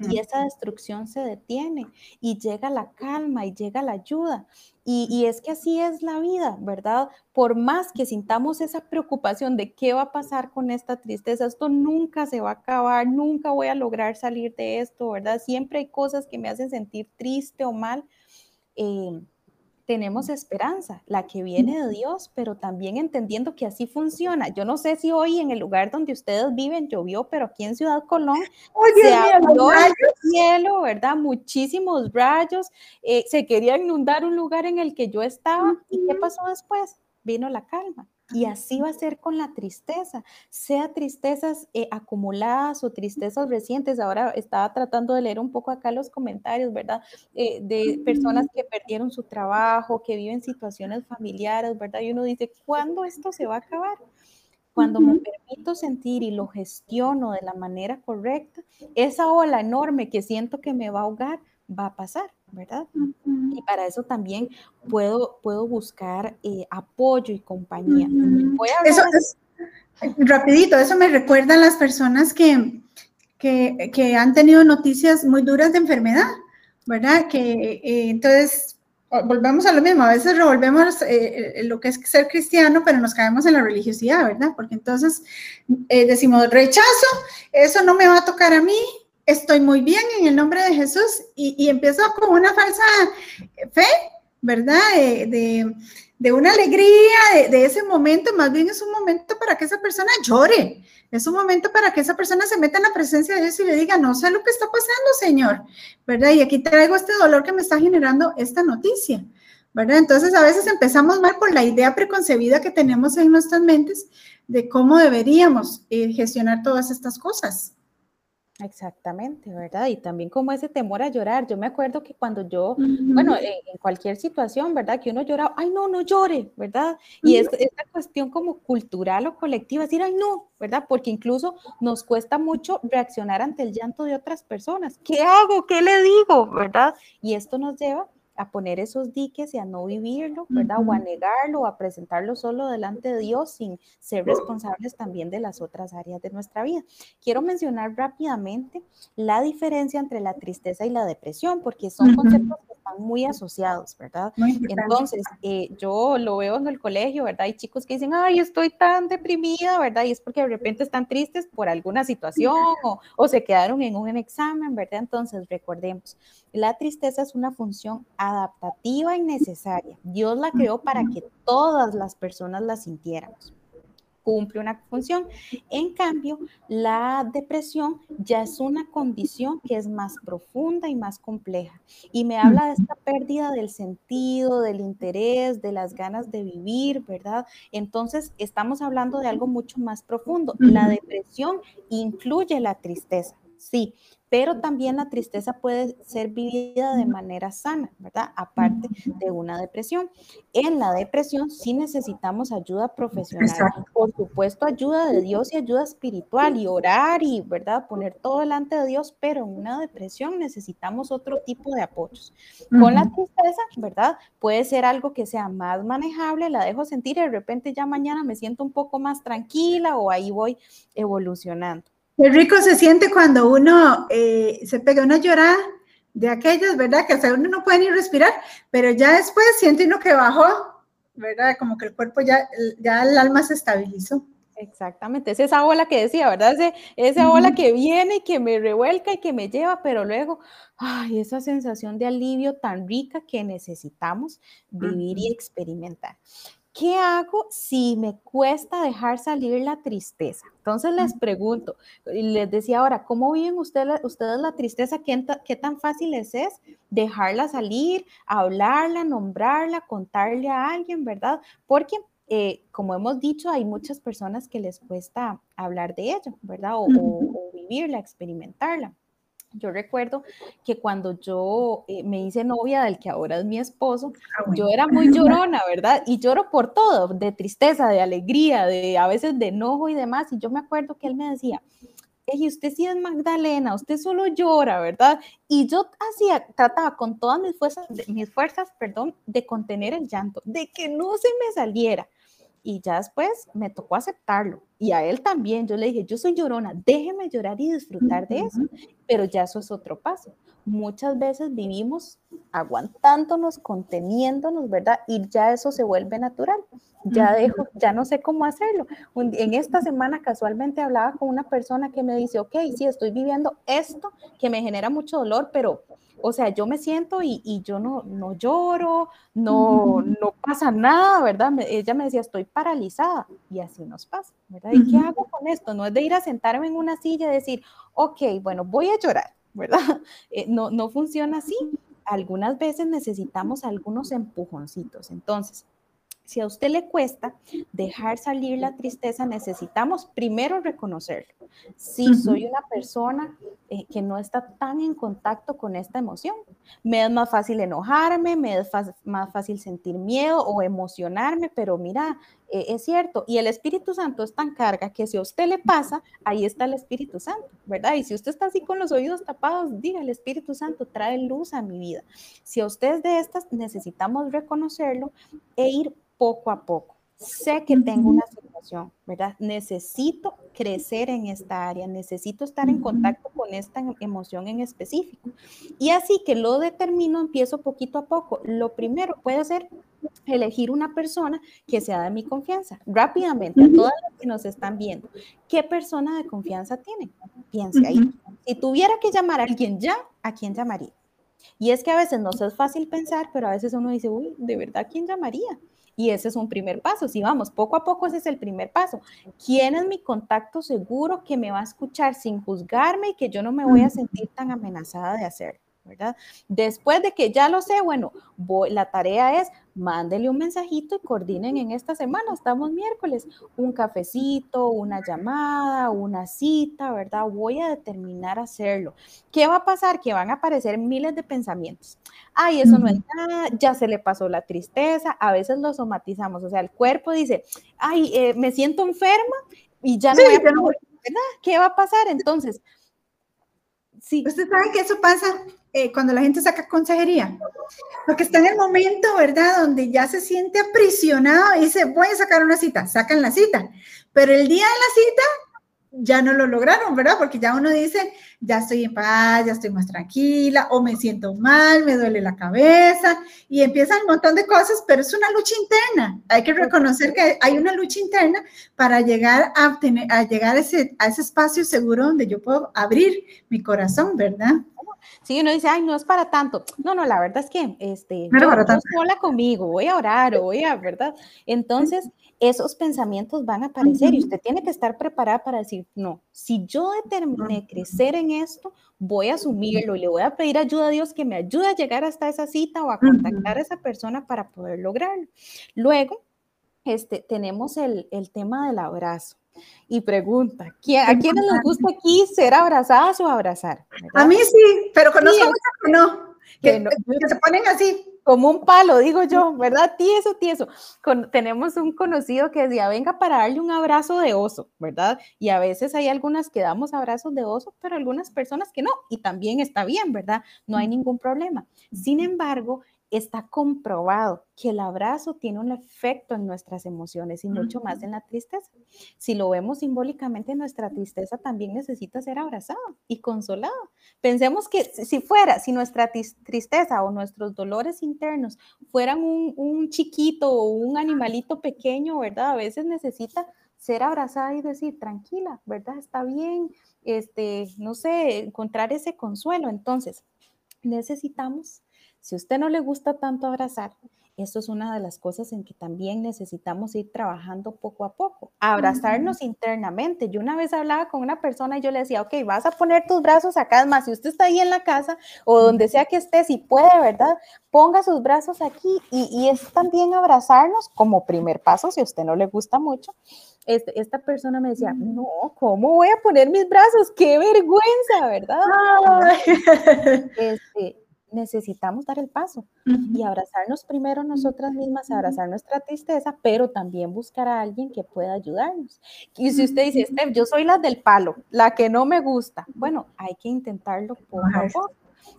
Speaker 2: Y esa destrucción se detiene y llega la calma y llega la ayuda. Y, es que así es la vida, ¿verdad? Por más que sintamos esa preocupación de qué va a pasar con esta tristeza, esto nunca se va a acabar, nunca voy a lograr salir de esto, ¿verdad? Siempre hay cosas que me hacen sentir triste o mal. Eh, tenemos esperanza, la que viene de Dios, pero también entendiendo que así funciona. Yo no sé si hoy en el lugar donde ustedes viven llovió, pero aquí en Ciudad Colón se abrió el cielo, ¿verdad? Muchísimos rayos. Eh, se quería inundar un lugar en el que yo estaba. ¿Y qué pasó después? Vino la calma. Y así va a ser con la tristeza, sea tristezas eh, acumuladas o tristezas recientes. Ahora estaba tratando de leer un poco acá los comentarios, ¿verdad? Eh, de personas que perdieron su trabajo, que viven situaciones familiares, ¿verdad? Y uno dice, ¿cuándo esto se va a acabar? Cuando me permito sentir y lo gestiono de la manera correcta, esa ola enorme que siento que me va a ahogar, va a pasar, ¿verdad? Y para eso también puedo, puedo buscar eh, apoyo y compañía.
Speaker 1: eso es, rapidito, eso me recuerda a las personas que, que, que, han tenido noticias muy duras de enfermedad, ¿verdad? Que eh, entonces volvemos a lo mismo, a veces revolvemos eh, lo que es ser cristiano, pero nos caemos en la religiosidad, ¿verdad? Porque entonces decimos, rechazo, eso no me va a tocar a mí, estoy muy bien en el nombre de Jesús y, empiezo con una falsa fe, ¿verdad? De, una alegría de, ese momento, más bien es un momento para que esa persona llore, es un momento para que esa persona se meta en la presencia de Dios y le diga, no sé lo que está pasando, Señor, ¿verdad? Y aquí traigo este dolor que me está generando esta noticia. ¿verdad? Entonces a veces empezamos mal por la idea preconcebida que tenemos en nuestras mentes de cómo deberíamos eh, gestionar todas estas cosas.
Speaker 2: Exactamente, ¿verdad? Y también como ese temor a llorar. Yo me acuerdo que cuando yo, bueno, en, cualquier situación, ¿verdad? Que uno llora, ay, no, no llore, ¿verdad? Y es esta cuestión como cultural o colectiva, decir, ay, no, ¿verdad? Porque incluso nos cuesta mucho reaccionar ante el llanto de otras personas. ¿Qué hago? ¿Qué le digo? ¿Verdad? Y esto nos lleva a poner esos diques y a no vivirlo, ¿verdad? O a negarlo, o a presentarlo solo delante de Dios sin ser responsables también de las otras áreas de nuestra vida. Quiero mencionar rápidamente la diferencia entre la tristeza y la depresión, porque son conceptos que están muy asociados, ¿verdad? Entonces, eh, yo lo veo en el colegio, ¿verdad? Hay chicos que dicen, ay, estoy tan deprimida, ¿verdad? Y es porque de repente están tristes por alguna situación o, o se quedaron en un examen, ¿verdad? Entonces, recordemos, la tristeza es una función adaptativa y necesaria. Dios la creó para que todas las personas la sintiéramos. Cumple una función. En cambio, la depresión ya es una condición que es más profunda y más compleja. Y me habla de esta pérdida del sentido, del interés, de las ganas de vivir, ¿verdad? Entonces, estamos hablando de algo mucho más profundo. La depresión incluye la tristeza, sí, pero también la tristeza puede ser vivida de manera sana, ¿verdad? Aparte de una depresión. En la depresión sí necesitamos ayuda profesional, por supuesto ayuda de Dios y ayuda espiritual y orar y, ¿verdad? Poner todo delante de Dios, pero en una depresión necesitamos otro tipo de apoyos. Con la tristeza, ¿verdad? Puede ser algo que sea más manejable, la dejo sentir y de repente ya mañana me siento un poco más tranquila o ahí voy evolucionando.
Speaker 1: Qué rico se siente cuando uno eh, se pega una llorada de aquellas, ¿verdad? Que hasta uno no puede ni respirar, pero ya después siente uno que bajó, ¿verdad? Como que el cuerpo ya, ya el alma se estabilizó.
Speaker 2: Exactamente, es esa ola que decía, ¿verdad? esa ola que viene y que me revuelca y que me lleva, pero luego, ay, esa sensación de alivio tan rica que necesitamos vivir y experimentar. ¿Qué hago si me cuesta dejar salir la tristeza? Entonces les pregunto, y les decía ahora, ¿cómo viven ustedes, ustedes la tristeza? ¿Qué, ¿Qué, tan fácil es, dejarla salir, hablarla, nombrarla, contarle a alguien, verdad? Porque, eh, como hemos dicho, hay muchas personas que les cuesta hablar de ello, ¿verdad? o vivirla, experimentarla. Yo recuerdo que cuando yo eh, me hice novia del que ahora es mi esposo, ah, yo era muy llorona, ¿verdad? Y lloro por todo, de tristeza, de alegría, de a veces de enojo y demás. Y yo me acuerdo que él me decía, y usted sí es Magdalena, usted solo llora, ¿verdad? Y yo hacía, trataba con todas mis fuerzas, mis fuerzas, perdón, de contener el llanto, de que no se me saliera y ya después me tocó aceptarlo. Y a él también, yo le dije, yo soy llorona, déjeme llorar y disfrutar de eso. Pero ya eso es otro paso. Muchas veces vivimos aguantándonos, conteniéndonos, ¿verdad? Y ya eso se vuelve natural. Ya dejo, ya no sé cómo hacerlo. En esta semana casualmente hablaba con una persona que me dice, ok, sí, estoy viviendo esto que me genera mucho dolor, pero o sea, yo me siento y, yo no, no lloro, no, no pasa nada, ¿verdad? ella me decía, estoy paralizada y así nos pasa, ¿verdad? ¿Y qué hago con esto? No es de ir a sentarme en una silla y decir, ok, bueno, voy a llorar, ¿verdad? Eh, no, no funciona así. Algunas veces necesitamos algunos empujoncitos. Entonces, si a usted le cuesta dejar salir la tristeza, necesitamos primero reconocerlo. Si soy una persona eh, que no está tan en contacto con esta emoción, me es más fácil enojarme, me es más fácil sentir miedo o emocionarme, pero mira, eh, es cierto, y el Espíritu Santo es tan carga que si a usted le pasa, ahí está el Espíritu Santo, ¿verdad? Y si usted está así con los oídos tapados, diga, el Espíritu Santo trae luz a mi vida. Si a usted es de estas, necesitamos reconocerlo e ir poco a poco. Sé que tengo una situación, ¿verdad? Necesito crecer en esta área, necesito estar en contacto con esta emoción en específico. Y así que lo determino, empiezo poquito a poco. Lo primero puede ser elegir una persona que sea de mi confianza. Rápidamente, a todas las que nos están viendo, ¿qué persona de confianza tiene? Piense ahí. Si tuviera que llamar a alguien ya, ¿a quién llamaría? Y es que a veces nos es fácil pensar, pero a veces uno dice, uy, ¿de verdad quién llamaría? Y ese es un primer paso. Si vamos poco a poco, ese es el primer paso. ¿Quién es mi contacto seguro que me va a escuchar sin juzgarme y que yo no me voy a sentir tan amenazada de hacerlo? ¿Verdad? Después de que ya lo sé, bueno, la tarea es mándele un mensajito y coordinen en esta semana, estamos miércoles, un cafecito, una llamada, una cita, ¿verdad? Voy a determinar hacerlo. ¿Qué va a pasar? Que van a aparecer miles de pensamientos. Ay, eso no es nada, ya se le pasó la tristeza, a veces lo somatizamos, o sea, el cuerpo dice, ay, eh, me siento enferma y ya no voy a... ¿Qué va a pasar entonces?
Speaker 1: Sí. Usted sabe que eso pasa eh, cuando la gente saca consejería, porque está en el momento, ¿verdad?, donde ya se siente aprisionado y dice, voy a sacar una cita, sacan la cita, pero el día de la cita ya no lo lograron, ¿verdad? Porque ya uno dice, ya estoy en paz, ya estoy más tranquila, o me siento mal, me duele la cabeza, y empiezan un montón de cosas, pero es una lucha interna. Hay que reconocer que hay una lucha interna para llegar a, a llegar a ese, a ese espacio seguro donde yo puedo abrir mi corazón, ¿verdad?
Speaker 2: Sí, uno dice, ay, no es para tanto. No, no, la verdad es que, este, no, yo, sola conmigo, voy a orar o voy a, ¿verdad? Entonces, esos pensamientos van a aparecer y usted tiene que estar preparada para decir, no, si yo determiné crecer en esto, voy a asumirlo y le voy a pedir ayuda a Dios que me ayude a llegar hasta esa cita o a contactar a esa persona para poder lograrlo. Luego, este, tenemos el, el tema del abrazo. Y pregunta, ¿a quiénes les gusta aquí ser abrazadas o abrazar?
Speaker 1: A mí sí, pero conozco muchas que no, que, que se ponen así
Speaker 2: como un palo, digo yo, ¿verdad? Tieso, tieso. tenemos un conocido que decía, venga para darle un abrazo de oso, ¿verdad? Y a veces hay algunas que damos abrazos de oso, pero algunas personas que no, y también está bien, ¿verdad? No hay ningún problema. Sin embargo, está comprobado que el abrazo tiene un efecto en nuestras emociones y mucho más en la tristeza. Si lo vemos simbólicamente, nuestra tristeza también necesita ser abrazada y consolada. Pensemos que si fuera, si nuestra tristeza o nuestros dolores internos fueran un, chiquito o un animalito pequeño, ¿verdad? A veces necesita ser abrazada y decir, tranquila, ¿verdad? Está bien, este, no sé, encontrar ese consuelo. Entonces, necesitamos si a usted no le gusta tanto abrazar, esto es una de las cosas en que también necesitamos ir trabajando poco a poco. Abrazarnos internamente. Yo una vez hablaba con una persona y yo le decía, ok, vas a poner tus brazos acá. Más, si usted está ahí en la casa o donde sea que esté, si puede, ¿verdad? Ponga sus brazos aquí y, es también abrazarnos como primer paso, si a usted no le gusta mucho. Este, esta persona me decía, no, ¿cómo voy a poner mis brazos? ¡Qué vergüenza, ¿verdad? Este, necesitamos dar el paso y abrazarnos primero nosotras mismas, abrazar nuestra tristeza, pero también buscar a alguien que pueda ayudarnos. Y si usted dice, Steph, yo soy la del palo, la que no me gusta, bueno, hay que intentarlo a poco.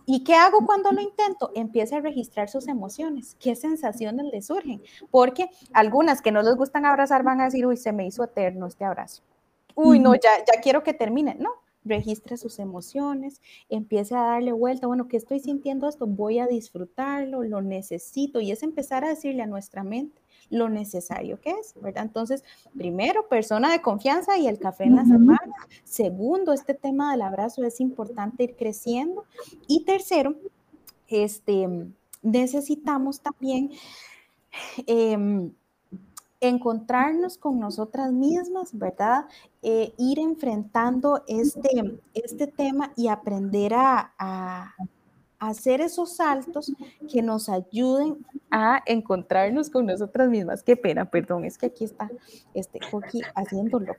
Speaker 2: ¿Y qué hago cuando lo intento? Empieza a registrar sus emociones, qué sensaciones le surgen, porque algunas que no les gustan abrazar van a decir, uy, se me hizo eterno este abrazo. Uy, no, ya, ya quiero que termine. No, registre sus emociones, empiece a darle vuelta, bueno, ¿qué estoy sintiendo esto? Voy a disfrutarlo, lo necesito y es empezar a decirle a nuestra mente lo necesario que es, ¿verdad? Entonces, primero, persona de confianza y el café en la semana. Segundo, este tema del abrazo es importante ir creciendo. Y tercero, este, necesitamos también... Em, encontrarnos con nosotras mismas, ¿verdad? Eh, ir enfrentando este, este tema y aprender a, hacer esos saltos que nos ayuden a encontrarnos con nosotras mismas. Qué pena, perdón, es que aquí está este Coqui haciéndolo.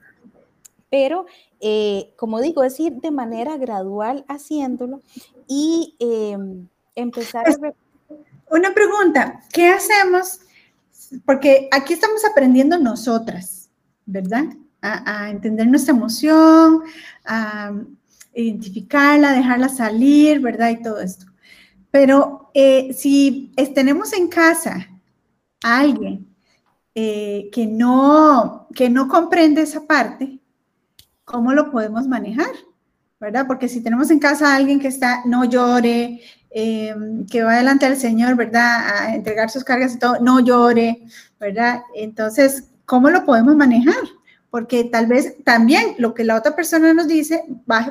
Speaker 2: Pero, eh, como digo, es ir de manera gradual haciéndolo y em, empezar a...
Speaker 1: Una pregunta, ¿qué hacemos? Porque aquí estamos aprendiendo nosotras, ¿verdad? A, entender nuestra emoción, a identificarla, dejarla salir, ¿verdad? Y todo esto. Pero eh, si tenemos en casa a alguien eh, que, no, que no comprende esa parte, ¿cómo lo podemos manejar? ¿Verdad? Porque si tenemos en casa a alguien que está, no llore, Em, que va delante del Señor, ¿verdad? A entregar sus cargas y todo, no llore, ¿verdad? Entonces, ¿cómo lo podemos manejar? Porque tal vez también lo que la otra persona nos dice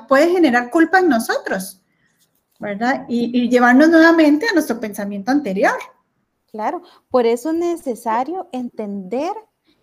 Speaker 1: puede generar culpa en nosotros, ¿verdad? y llevarnos nuevamente a nuestro pensamiento anterior.
Speaker 2: Claro, por eso es necesario entender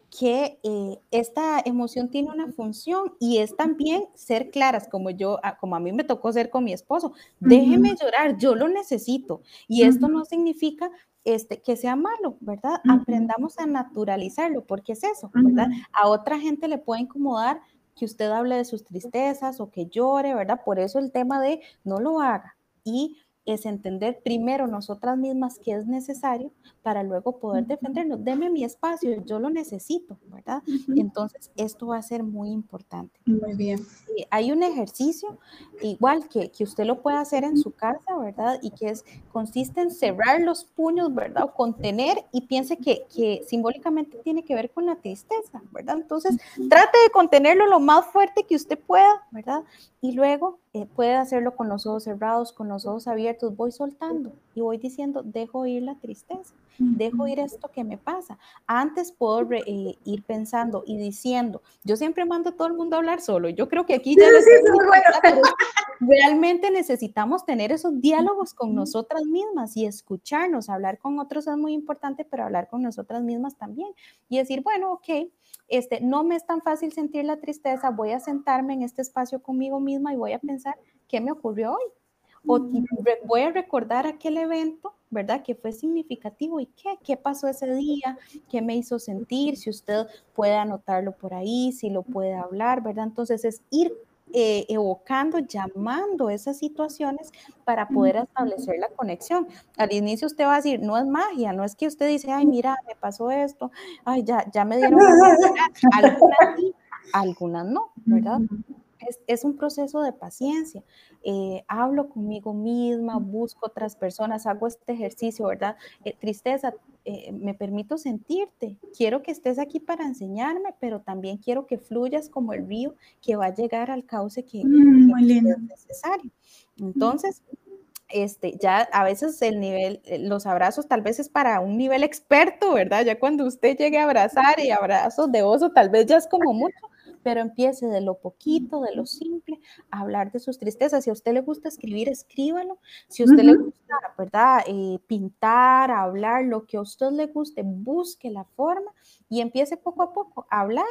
Speaker 2: que eh, esta emoción tiene una función y es también ser claras, como yo, ah, como a mí me tocó ser con mi esposo. Déjeme llorar, yo lo necesito. Y esto no significa este, que sea malo, ¿verdad? Aprendamos a naturalizarlo, porque es eso, ¿verdad? A otra gente le puede incomodar que usted hable de sus tristezas o que llore, ¿verdad? Por eso el tema de no lo haga. Y es entender primero nosotras mismas qué es necesario para luego poder defendernos. Deme mi espacio, yo lo necesito, ¿verdad? Entonces, esto va a ser muy importante.
Speaker 1: Muy bien.
Speaker 2: hay un ejercicio igual que, que usted lo puede hacer en su casa, ¿verdad? Y que es, consiste en cerrar los puños, ¿verdad? O contener y piense que, que simbólicamente tiene que ver con la tristeza, ¿verdad? Entonces, trate de contenerlo lo más fuerte que usted pueda, ¿verdad? Y luego eh, puede hacerlo con los ojos cerrados, con los ojos abiertos, voy soltando y voy diciendo, dejo ir la tristeza, dejo ir esto que me pasa. Antes puedo eh, ir pensando y diciendo, yo siempre mando a todo el mundo a hablar solo, yo creo que aquí ya realmente necesitamos tener esos diálogos con nosotras mismas y escucharnos, hablar con otros es muy importante, pero hablar con nosotras mismas también y decir, bueno, ok, este, no me es tan fácil sentir la tristeza, voy a sentarme en este espacio conmigo misma y voy a pensar qué me ocurrió hoy. O voy a recordar aquel evento, ¿verdad? Que fue significativo y qué, qué pasó ese día, qué me hizo sentir, si usted puede anotarlo por ahí, si lo puede hablar, ¿verdad? Entonces es ir eh, evocando, llamando esas situaciones para poder establecer la conexión. Al inicio usted va a decir, no es magia, no es que usted dice, ay, mira, me pasó esto, ay, ya, ya me dieron algunas sí, algunas no, ¿verdad? Es, es, un proceso de paciencia. Eh, hablo conmigo misma, busco otras personas, hago este ejercicio, ¿verdad? Eh, tristeza, eh, me permito sentirte. Quiero que estés aquí para enseñarme, pero también quiero que fluyas como el río que va a llegar al cauce que,
Speaker 1: mm,
Speaker 2: es necesario. Entonces, este, ya a veces el nivel, los abrazos tal vez es para un nivel experto, ¿verdad? Ya cuando usted llegue a abrazar y abrazos de oso, tal vez ya es como mucho, pero empiece de lo poquito, de lo simple, a hablar de sus tristezas. Si a usted le gusta escribir, escríbalo. Si a usted le gusta, ¿verdad? Eh, pintar, hablar, lo que a usted le guste, busque la forma y empiece poco a poco a hablar.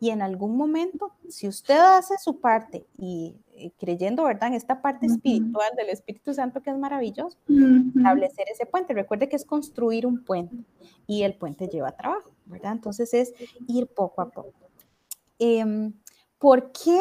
Speaker 2: Y en algún momento, si usted hace su parte y eh, creyendo, ¿verdad? En esta parte espiritual del Espíritu Santo que es maravilloso, establecer ese puente. Recuerde que es construir un puente y el puente lleva trabajo, ¿verdad? Entonces es ir poco a poco. Em, ¿por qué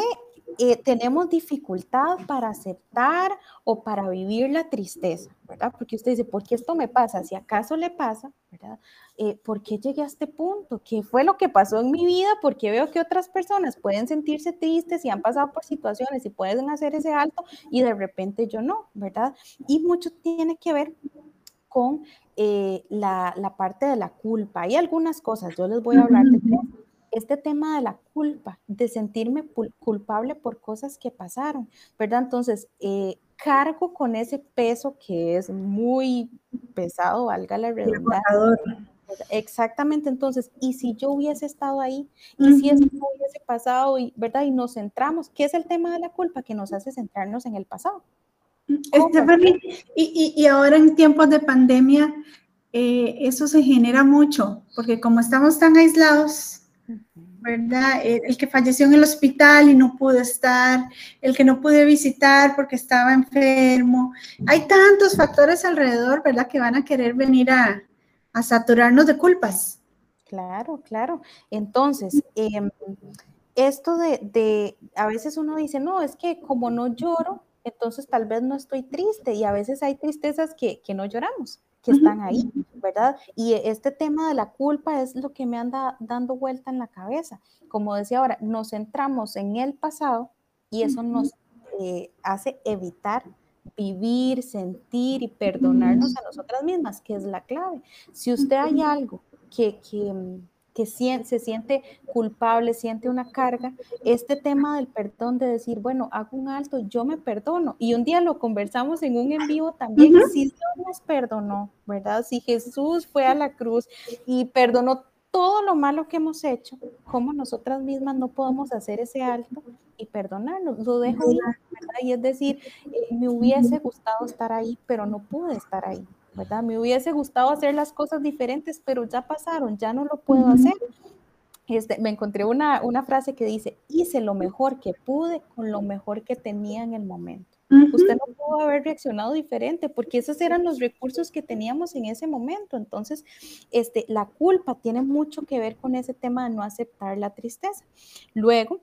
Speaker 2: eh, tenemos dificultad para aceptar o para vivir la tristeza? ¿verdad? Porque usted dice, ¿por qué esto me pasa? Si acaso le pasa, ¿verdad? Eh, ¿Por qué llegué a este punto? ¿Qué fue lo que pasó en mi vida? Porque veo que otras personas pueden sentirse tristes y han pasado por situaciones y pueden hacer ese alto y de repente yo no, ¿verdad? Y mucho tiene que ver con eh, la, la, parte de la culpa. Hay algunas cosas, yo les voy a hablar de tres este tema de la culpa, de sentirme culpable por cosas que pasaron, ¿verdad? Entonces, eh, cargo con ese peso que es muy pesado, valga la redundancia. Exactamente, entonces, ¿y si yo hubiese estado ahí? ¿Y si eso hubiese pasado? Y, ¿Verdad? Y nos centramos. ¿Qué es el tema de la culpa? Que nos hace centrarnos en el pasado.
Speaker 1: y, y, ahora en tiempos de pandemia, eh, eso se genera mucho, porque como estamos tan aislados, ¿verdad? El, que falleció en el hospital y no pudo estar, el que no pude visitar porque estaba enfermo. Hay tantos factores alrededor, ¿verdad? Que van a querer venir a, saturarnos de culpas.
Speaker 2: Claro, claro. Entonces, em, esto de, de, a veces uno dice, no, es que como no lloro, entonces tal vez no estoy triste y a veces hay tristezas que, que no lloramos que están ahí, ¿verdad? Y este tema de la culpa es lo que me anda dando vuelta en la cabeza. Como decía ahora, nos centramos en el pasado y eso nos eh, hace evitar vivir, sentir y perdonarnos a nosotras mismas, que es la clave. Si usted hay algo que, que mm, que se siente culpable, siente una carga, este tema del perdón, de decir, bueno, hago un alto, yo me perdono. Y un día lo conversamos en un en vivo también, si Dios nos perdonó, ¿verdad? Si Jesús fue a la cruz y perdonó todo lo malo que hemos hecho, ¿cómo nosotras mismas no podemos hacer ese alto y perdonarnos? Lo dejo ir, ¿verdad? Y es decir, eh, me hubiese gustado estar ahí, pero no pude estar ahí. ¿Verdad? Me hubiese gustado hacer las cosas diferentes, pero ya pasaron, ya no lo puedo hacer. Este, me encontré una, una, frase que dice, hice lo mejor que pude con lo mejor que tenía en el momento. Usted no pudo haber reaccionado diferente porque esos eran los recursos que teníamos en ese momento. Entonces, este, la culpa tiene mucho que ver con ese tema de no aceptar la tristeza. Luego,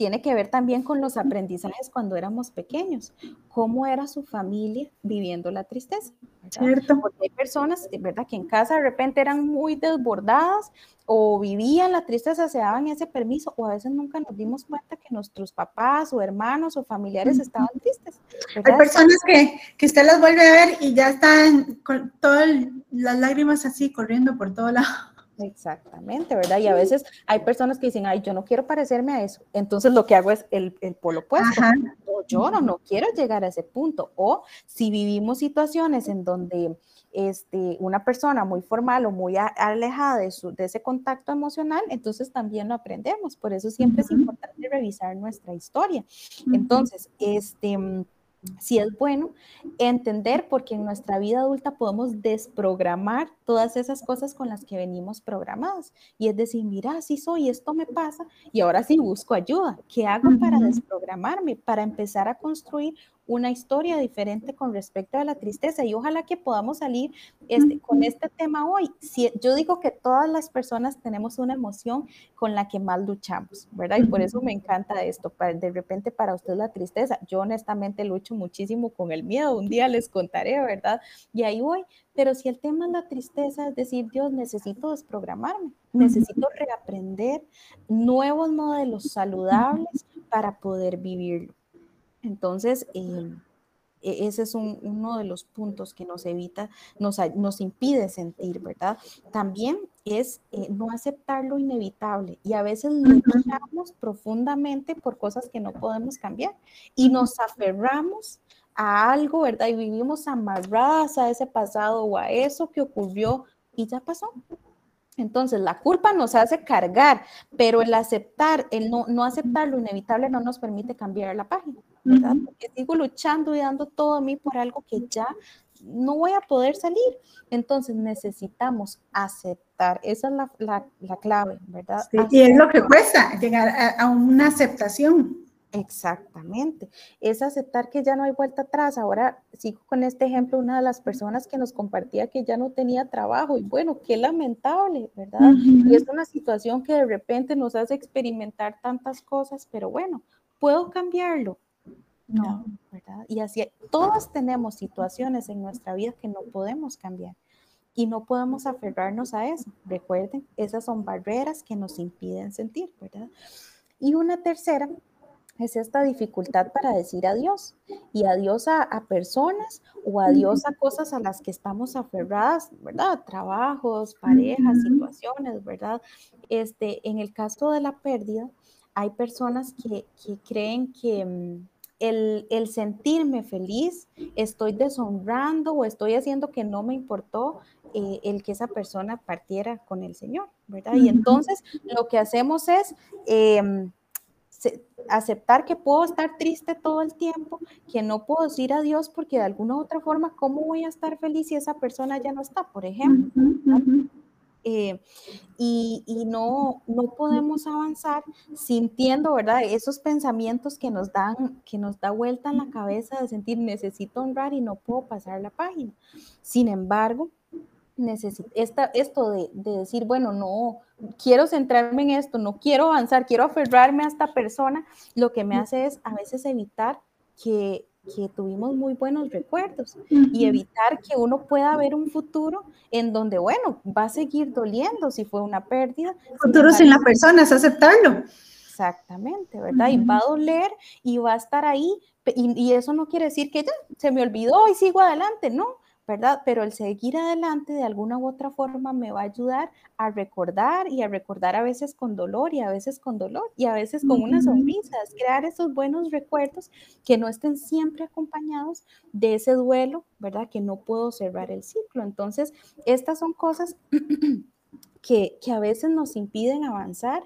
Speaker 2: tiene que ver también con los aprendizajes cuando éramos pequeños. ¿Cómo era su familia viviendo la tristeza? Cierto. Porque hay personas, ¿verdad?, que en casa de repente eran muy desbordadas o vivían la tristeza, se daban ese permiso, o a veces nunca nos dimos cuenta que nuestros papás o hermanos o familiares estaban tristes.
Speaker 1: Hay personas que, que usted las vuelve a ver y ya están con todas las lágrimas así corriendo por todo lado.
Speaker 2: Exactamente, ¿verdad? Y a veces hay personas que dicen, ay, yo no quiero parecerme a eso. Entonces lo que hago es el, el polo opuesto. yo no, no quiero llegar a ese punto. O si vivimos situaciones en donde este, una persona muy formal o muy alejada de, su, de ese contacto emocional, entonces también lo aprendemos. Por eso siempre es importante revisar nuestra historia. Entonces, este si es bueno entender porque en nuestra vida adulta podemos desprogramar todas esas cosas con las que venimos programados. Y es decir, mira, así soy, esto me pasa y ahora sí busco ayuda. ¿Qué hago para desprogramarme? Para empezar a construir una historia diferente con respecto a la tristeza y ojalá que podamos salir este, con este tema hoy. Si, yo digo que todas las personas tenemos una emoción con la que más luchamos, ¿verdad? Y por eso me encanta esto. de repente para usted la tristeza, yo honestamente lucho muchísimo con el miedo, un día les contaré, ¿verdad? Y ahí voy. Pero si el tema es la tristeza, es decir, Dios, necesito desprogramarme, necesito reaprender nuevos modelos saludables para poder vivirlo. Entonces, em, e-, ese es uno de los puntos que nos evita, nos, nos impide sentir, ¿verdad? También es eh, no aceptar lo inevitable y a veces luchamos profundamente por cosas que no podemos cambiar y nos aferramos a algo, ¿verdad? Y vivimos amarradas a ese pasado o a eso que ocurrió y ya pasó. Entonces, la culpa nos hace cargar, pero el aceptar, el no, no aceptar lo inevitable no nos permite cambiar la página, ¿verdad? Porque sigo luchando y dando todo a mí por algo que ya no voy a poder salir. Entonces, necesitamos aceptar. Esa es la, la, clave, ¿verdad?
Speaker 1: y es lo que cuesta llegar a una aceptación.
Speaker 2: Exactamente. Es aceptar que ya no hay vuelta atrás. Ahora sigo con este ejemplo, una de las personas que nos compartía que ya no tenía trabajo y bueno, qué lamentable, ¿verdad? Y es una situación que de repente nos hace experimentar tantas cosas, pero bueno, ¿puedo cambiarlo? No, ¿verdad? Y así, todas tenemos situaciones en nuestra vida que no podemos cambiar y no podemos aferrarnos a eso. Recuerden, esas son barreras que nos impiden sentir, ¿verdad? Y una tercera es esta dificultad para decir adiós y adiós a, personas o adiós a cosas a las que estamos aferradas, ¿verdad? Trabajos, parejas, situaciones, ¿verdad? Este, en el caso de la pérdida, hay personas que, creen que el, sentirme feliz, estoy deshonrando o estoy haciendo que no me importó eh, el que esa persona partiera con el Señor, ¿verdad? Y entonces lo que hacemos es... Em, aceptar que puedo estar triste todo el tiempo, que no puedo decir adiós porque de alguna u otra forma, ¿cómo voy a estar feliz si esa persona ya no está, por ejemplo? Eh, y, y, no, no podemos avanzar sintiendo, ¿verdad? Esos pensamientos que nos dan, que nos da vuelta en la cabeza de sentir necesito honrar y no puedo pasar la página. Sin embargo, necesito, esta, esto de, de, decir, bueno, no, quiero centrarme en esto, no quiero avanzar, quiero aferrarme a esta persona, lo que me hace es a veces evitar que, que tuvimos muy buenos recuerdos y evitar que uno pueda ver un futuro en donde, bueno, va a seguir doliendo si fue una pérdida.
Speaker 1: Futuro sin la persona, es aceptarlo.
Speaker 2: Exactamente, ¿verdad? Y va a doler y va a estar ahí, y, y, eso no quiere decir que ya se me olvidó y sigo adelante, no, ¿verdad? Pero el seguir adelante de alguna u otra forma me va a ayudar a recordar y a recordar a veces con dolor y a veces con dolor y a veces con una sonrisa, es crear esos buenos recuerdos que no estén siempre acompañados de ese duelo, ¿verdad? Que no puedo cerrar el ciclo. Entonces, estas son cosas que, a veces nos impiden avanzar,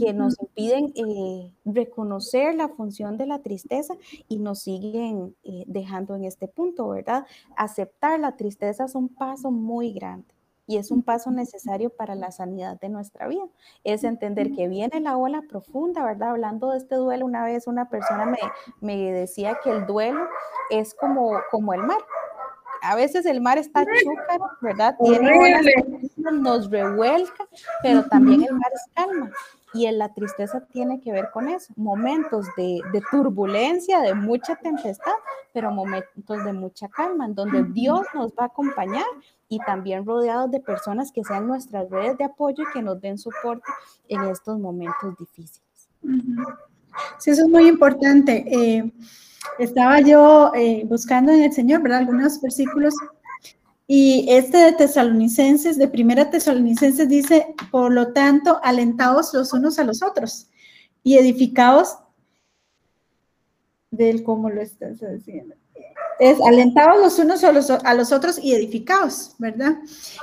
Speaker 2: que nos impiden eh, reconocer la función de la tristeza y nos siguen eh, dejando en este punto, ¿verdad? Aceptar la tristeza es un paso muy grande y es un paso necesario para la sanidad de nuestra vida. Es entender que viene la ola profunda, ¿verdad? Hablando de este duelo, una vez una persona me, me decía que el duelo es como, como el mar, a veces el mar está chúcaro, ¿verdad? Tiene olas, nos revuelca, pero también el mar es calma. Y la tristeza tiene que ver con eso, momentos de, de turbulencia, de mucha tempestad, pero momentos de mucha calma, en donde Dios nos va a acompañar y también rodeados de personas que sean nuestras redes de apoyo y que nos den soporte en estos momentos difíciles.
Speaker 1: Sí, eso es muy importante. Eh, estaba yo eh, buscando en el Señor, ¿verdad? Algunos versículos. Y este de Tesalonicenses, de Primera Tesalonicenses, dice, por lo tanto, alentados los unos a los otros y edificados del cómo lo estás diciendo es alentados los unos a los, a los, otros y edificados, ¿verdad?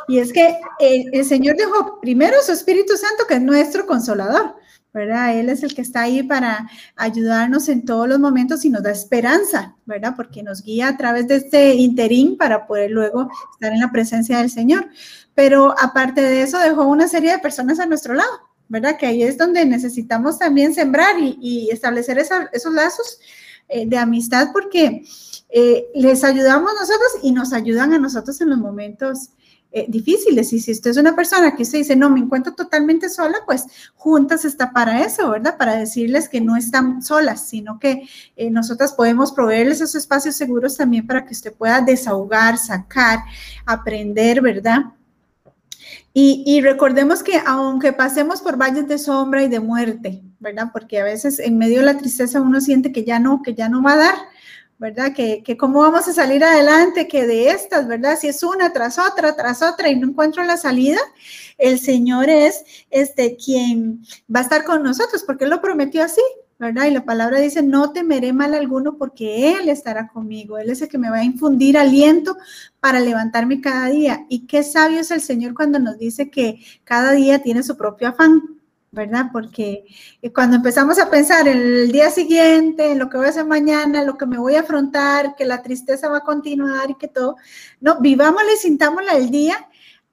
Speaker 1: Y es que el, Señor dejó primero su Espíritu Santo, que es nuestro consolador, ¿verdad? Él es el que está ahí para ayudarnos en todos los momentos y nos da esperanza, ¿verdad? Porque nos guía a través de este interín para poder luego estar en la presencia del Señor. Pero aparte de eso, dejó una serie de personas a nuestro lado, ¿verdad? Que ahí es donde necesitamos también sembrar y, establecer esos lazos eh, de amistad porque eh, les ayudamos nosotros y nos ayudan a nosotros en los momentos eh, difíciles. Y si usted es una persona que se dice, no, me encuentro totalmente sola, pues juntas está para eso, ¿verdad? Para decirles que no están solas, sino que eh, nosotras podemos proveerles esos espacios seguros también para que usted pueda desahogar, sacar, aprender, ¿verdad? Y, y, recordemos que aunque pasemos por valles de sombra y de muerte, ¿verdad? Porque a veces en medio de la tristeza uno siente que ya no, que ya no va a dar, ¿verdad? Que, que, cómo vamos a salir adelante, que de estas, ¿verdad? Si es una tras otra, tras otra y no encuentro la salida, el Señor es este quien va a estar con nosotros, porque Él lo prometió así, ¿verdad? Y la palabra dice, no temeré mal alguno porque Él estará conmigo, Él es el que me va a infundir aliento para levantarme cada día. Y qué sabio es el Señor cuando nos dice que cada día tiene su propio afán, ¿verdad? Porque eh, cuando empezamos a pensar en el día siguiente, en lo que voy a hacer mañana, lo que me voy a afrontar, que la tristeza va a continuar y que todo, no, vivámosla y sintámosla el día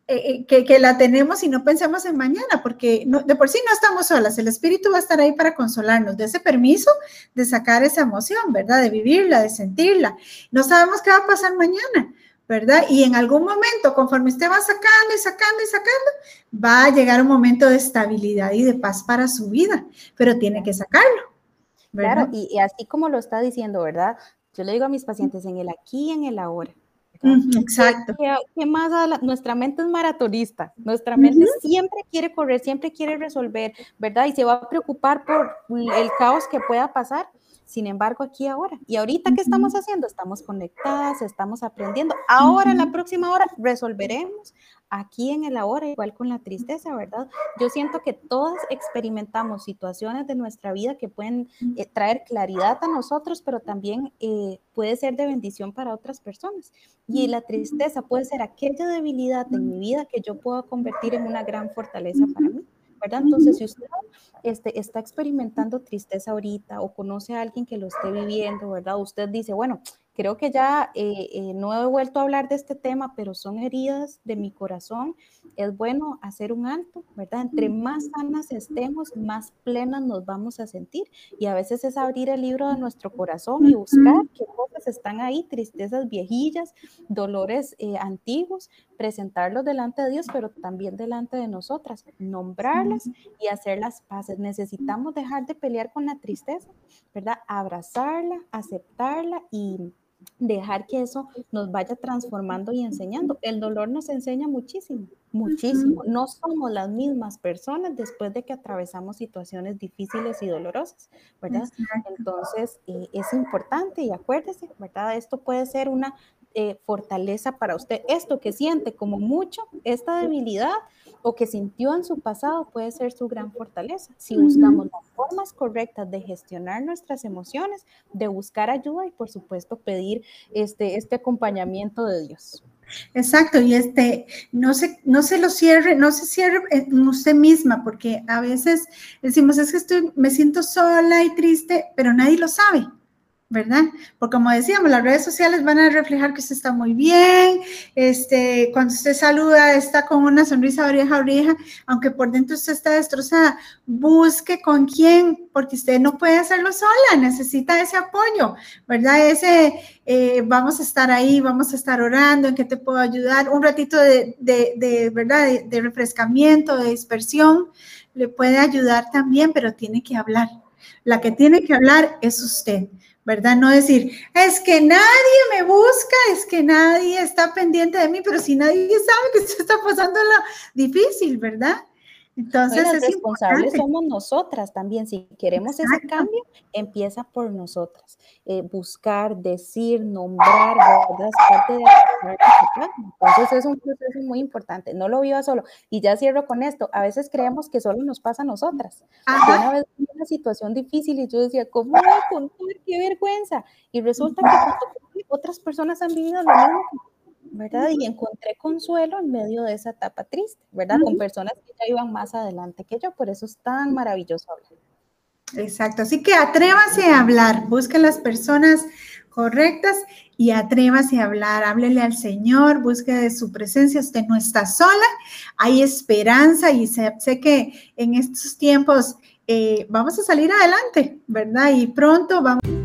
Speaker 1: eh, eh, que, la tenemos y no pensemos en mañana, porque de por sí no estamos solas, el Espíritu va a estar ahí para consolarnos, de ese permiso de sacar esa emoción, ¿verdad? De vivirla, de sentirla. No sabemos qué va a pasar mañana, ¿verdad? Y en algún momento, conforme usted va sacando y sacando y sacando, va a llegar un momento de estabilidad y de paz para su vida, pero tiene que sacarlo.
Speaker 2: Claro, y, así como lo está diciendo, ¿verdad? Yo le digo a mis pacientes en el aquí y en el ahora.
Speaker 1: Exacto.
Speaker 2: ¿Qué, más? nuestra mente es maratonista, nuestra mente siempre quiere correr, siempre quiere resolver, ¿verdad? Y se va a preocupar por el caos que pueda pasar, sin embargo, aquí ahora. Y ahorita, ¿qué estamos haciendo? Estamos conectadas, estamos aprendiendo. Ahora, la próxima hora, resolveremos aquí en el ahora, igual con la tristeza, ¿verdad? Yo siento que todas experimentamos situaciones de nuestra vida que pueden eh, traer claridad a nosotros, pero también eh, puede ser de bendición para otras personas. Y la tristeza puede ser aquella debilidad en mi vida que yo puedo convertir en una gran fortaleza para mí. ¿Verdad? Entonces, si usted este, está experimentando tristeza ahorita o conoce a alguien que lo esté viviendo, ¿verdad? Usted dice, bueno, creo que ya eh, eh, no he vuelto a hablar de este tema, pero son heridas de mi corazón. Es bueno hacer un alto, ¿verdad? Entre más sanas estemos, más plenas nos vamos a sentir. Y a veces es abrir el libro de nuestro corazón y buscar qué cosas están ahí, tristezas viejillas, dolores eh, antiguos, presentarlos delante de Dios, pero también delante de nosotras, nombrarlas y hacer las paces. Necesitamos dejar de pelear con la tristeza, ¿verdad? Abrazarla, aceptarla y dejar que eso nos vaya transformando y enseñando. El dolor nos enseña muchísimo, muchísimo. No somos las mismas personas después de que atravesamos situaciones difíciles y dolorosas, ¿verdad? Entonces, eh, es importante y acuérdese, ¿verdad? Esto puede ser una eh, fortaleza para usted. Esto que siente como mucho, esta debilidad o que sintió en su pasado puede ser su gran fortaleza. Si buscamos las formas correctas de gestionar nuestras emociones, de buscar ayuda y por supuesto pedir este, este acompañamiento de Dios.
Speaker 1: Exacto, y este, no se, no se lo cierre, no se cierre en usted misma, porque a veces decimos, es que estoy, me siento sola y triste, pero nadie lo sabe. ¿Verdad? Porque como decíamos, las redes sociales van a reflejar que usted está muy bien, este, cuando usted saluda está con una sonrisa oreja a oreja, aunque por dentro usted está destrozada, busque con quién, porque usted no puede hacerlo sola, necesita ese apoyo, ¿verdad? Ese, eh, vamos a estar ahí, vamos a estar orando, ¿en qué te puedo ayudar? Un ratito de, de, ¿verdad? De refrescamiento, de dispersión, le puede ayudar también, pero tiene que hablar. La que tiene que hablar es usted, ¿verdad? No decir, es que nadie me busca, es que nadie está pendiente de mí, pero si nadie sabe que se está pasando lo difícil, ¿verdad?
Speaker 2: Entonces, es responsables somos nosotras también. Si queremos ese cambio, empieza por nosotras. Eh, buscar, decir, nombrar, ¿verdad? Es parte de Entonces, es un proceso muy importante. No lo viva solo. Y ya cierro con esto. A veces creemos que solo nos pasa a nosotras. Una vez una situación difícil y yo decía, ¿cómo voy a contar? ¡Qué vergüenza! Y resulta que otras personas han vivido lo mismo ¿verdad? Y encontré consuelo en medio de esa etapa triste, ¿verdad? Con personas que ya iban más adelante que yo, por eso es tan maravilloso hablar.
Speaker 1: Exacto, así que atrévase a hablar, busque las personas correctas y atrévase a hablar, háblele al Señor, busque de su presencia, usted no está sola, hay esperanza y sé, que en estos tiempos eh, vamos a salir adelante, ¿verdad? Y pronto vamos...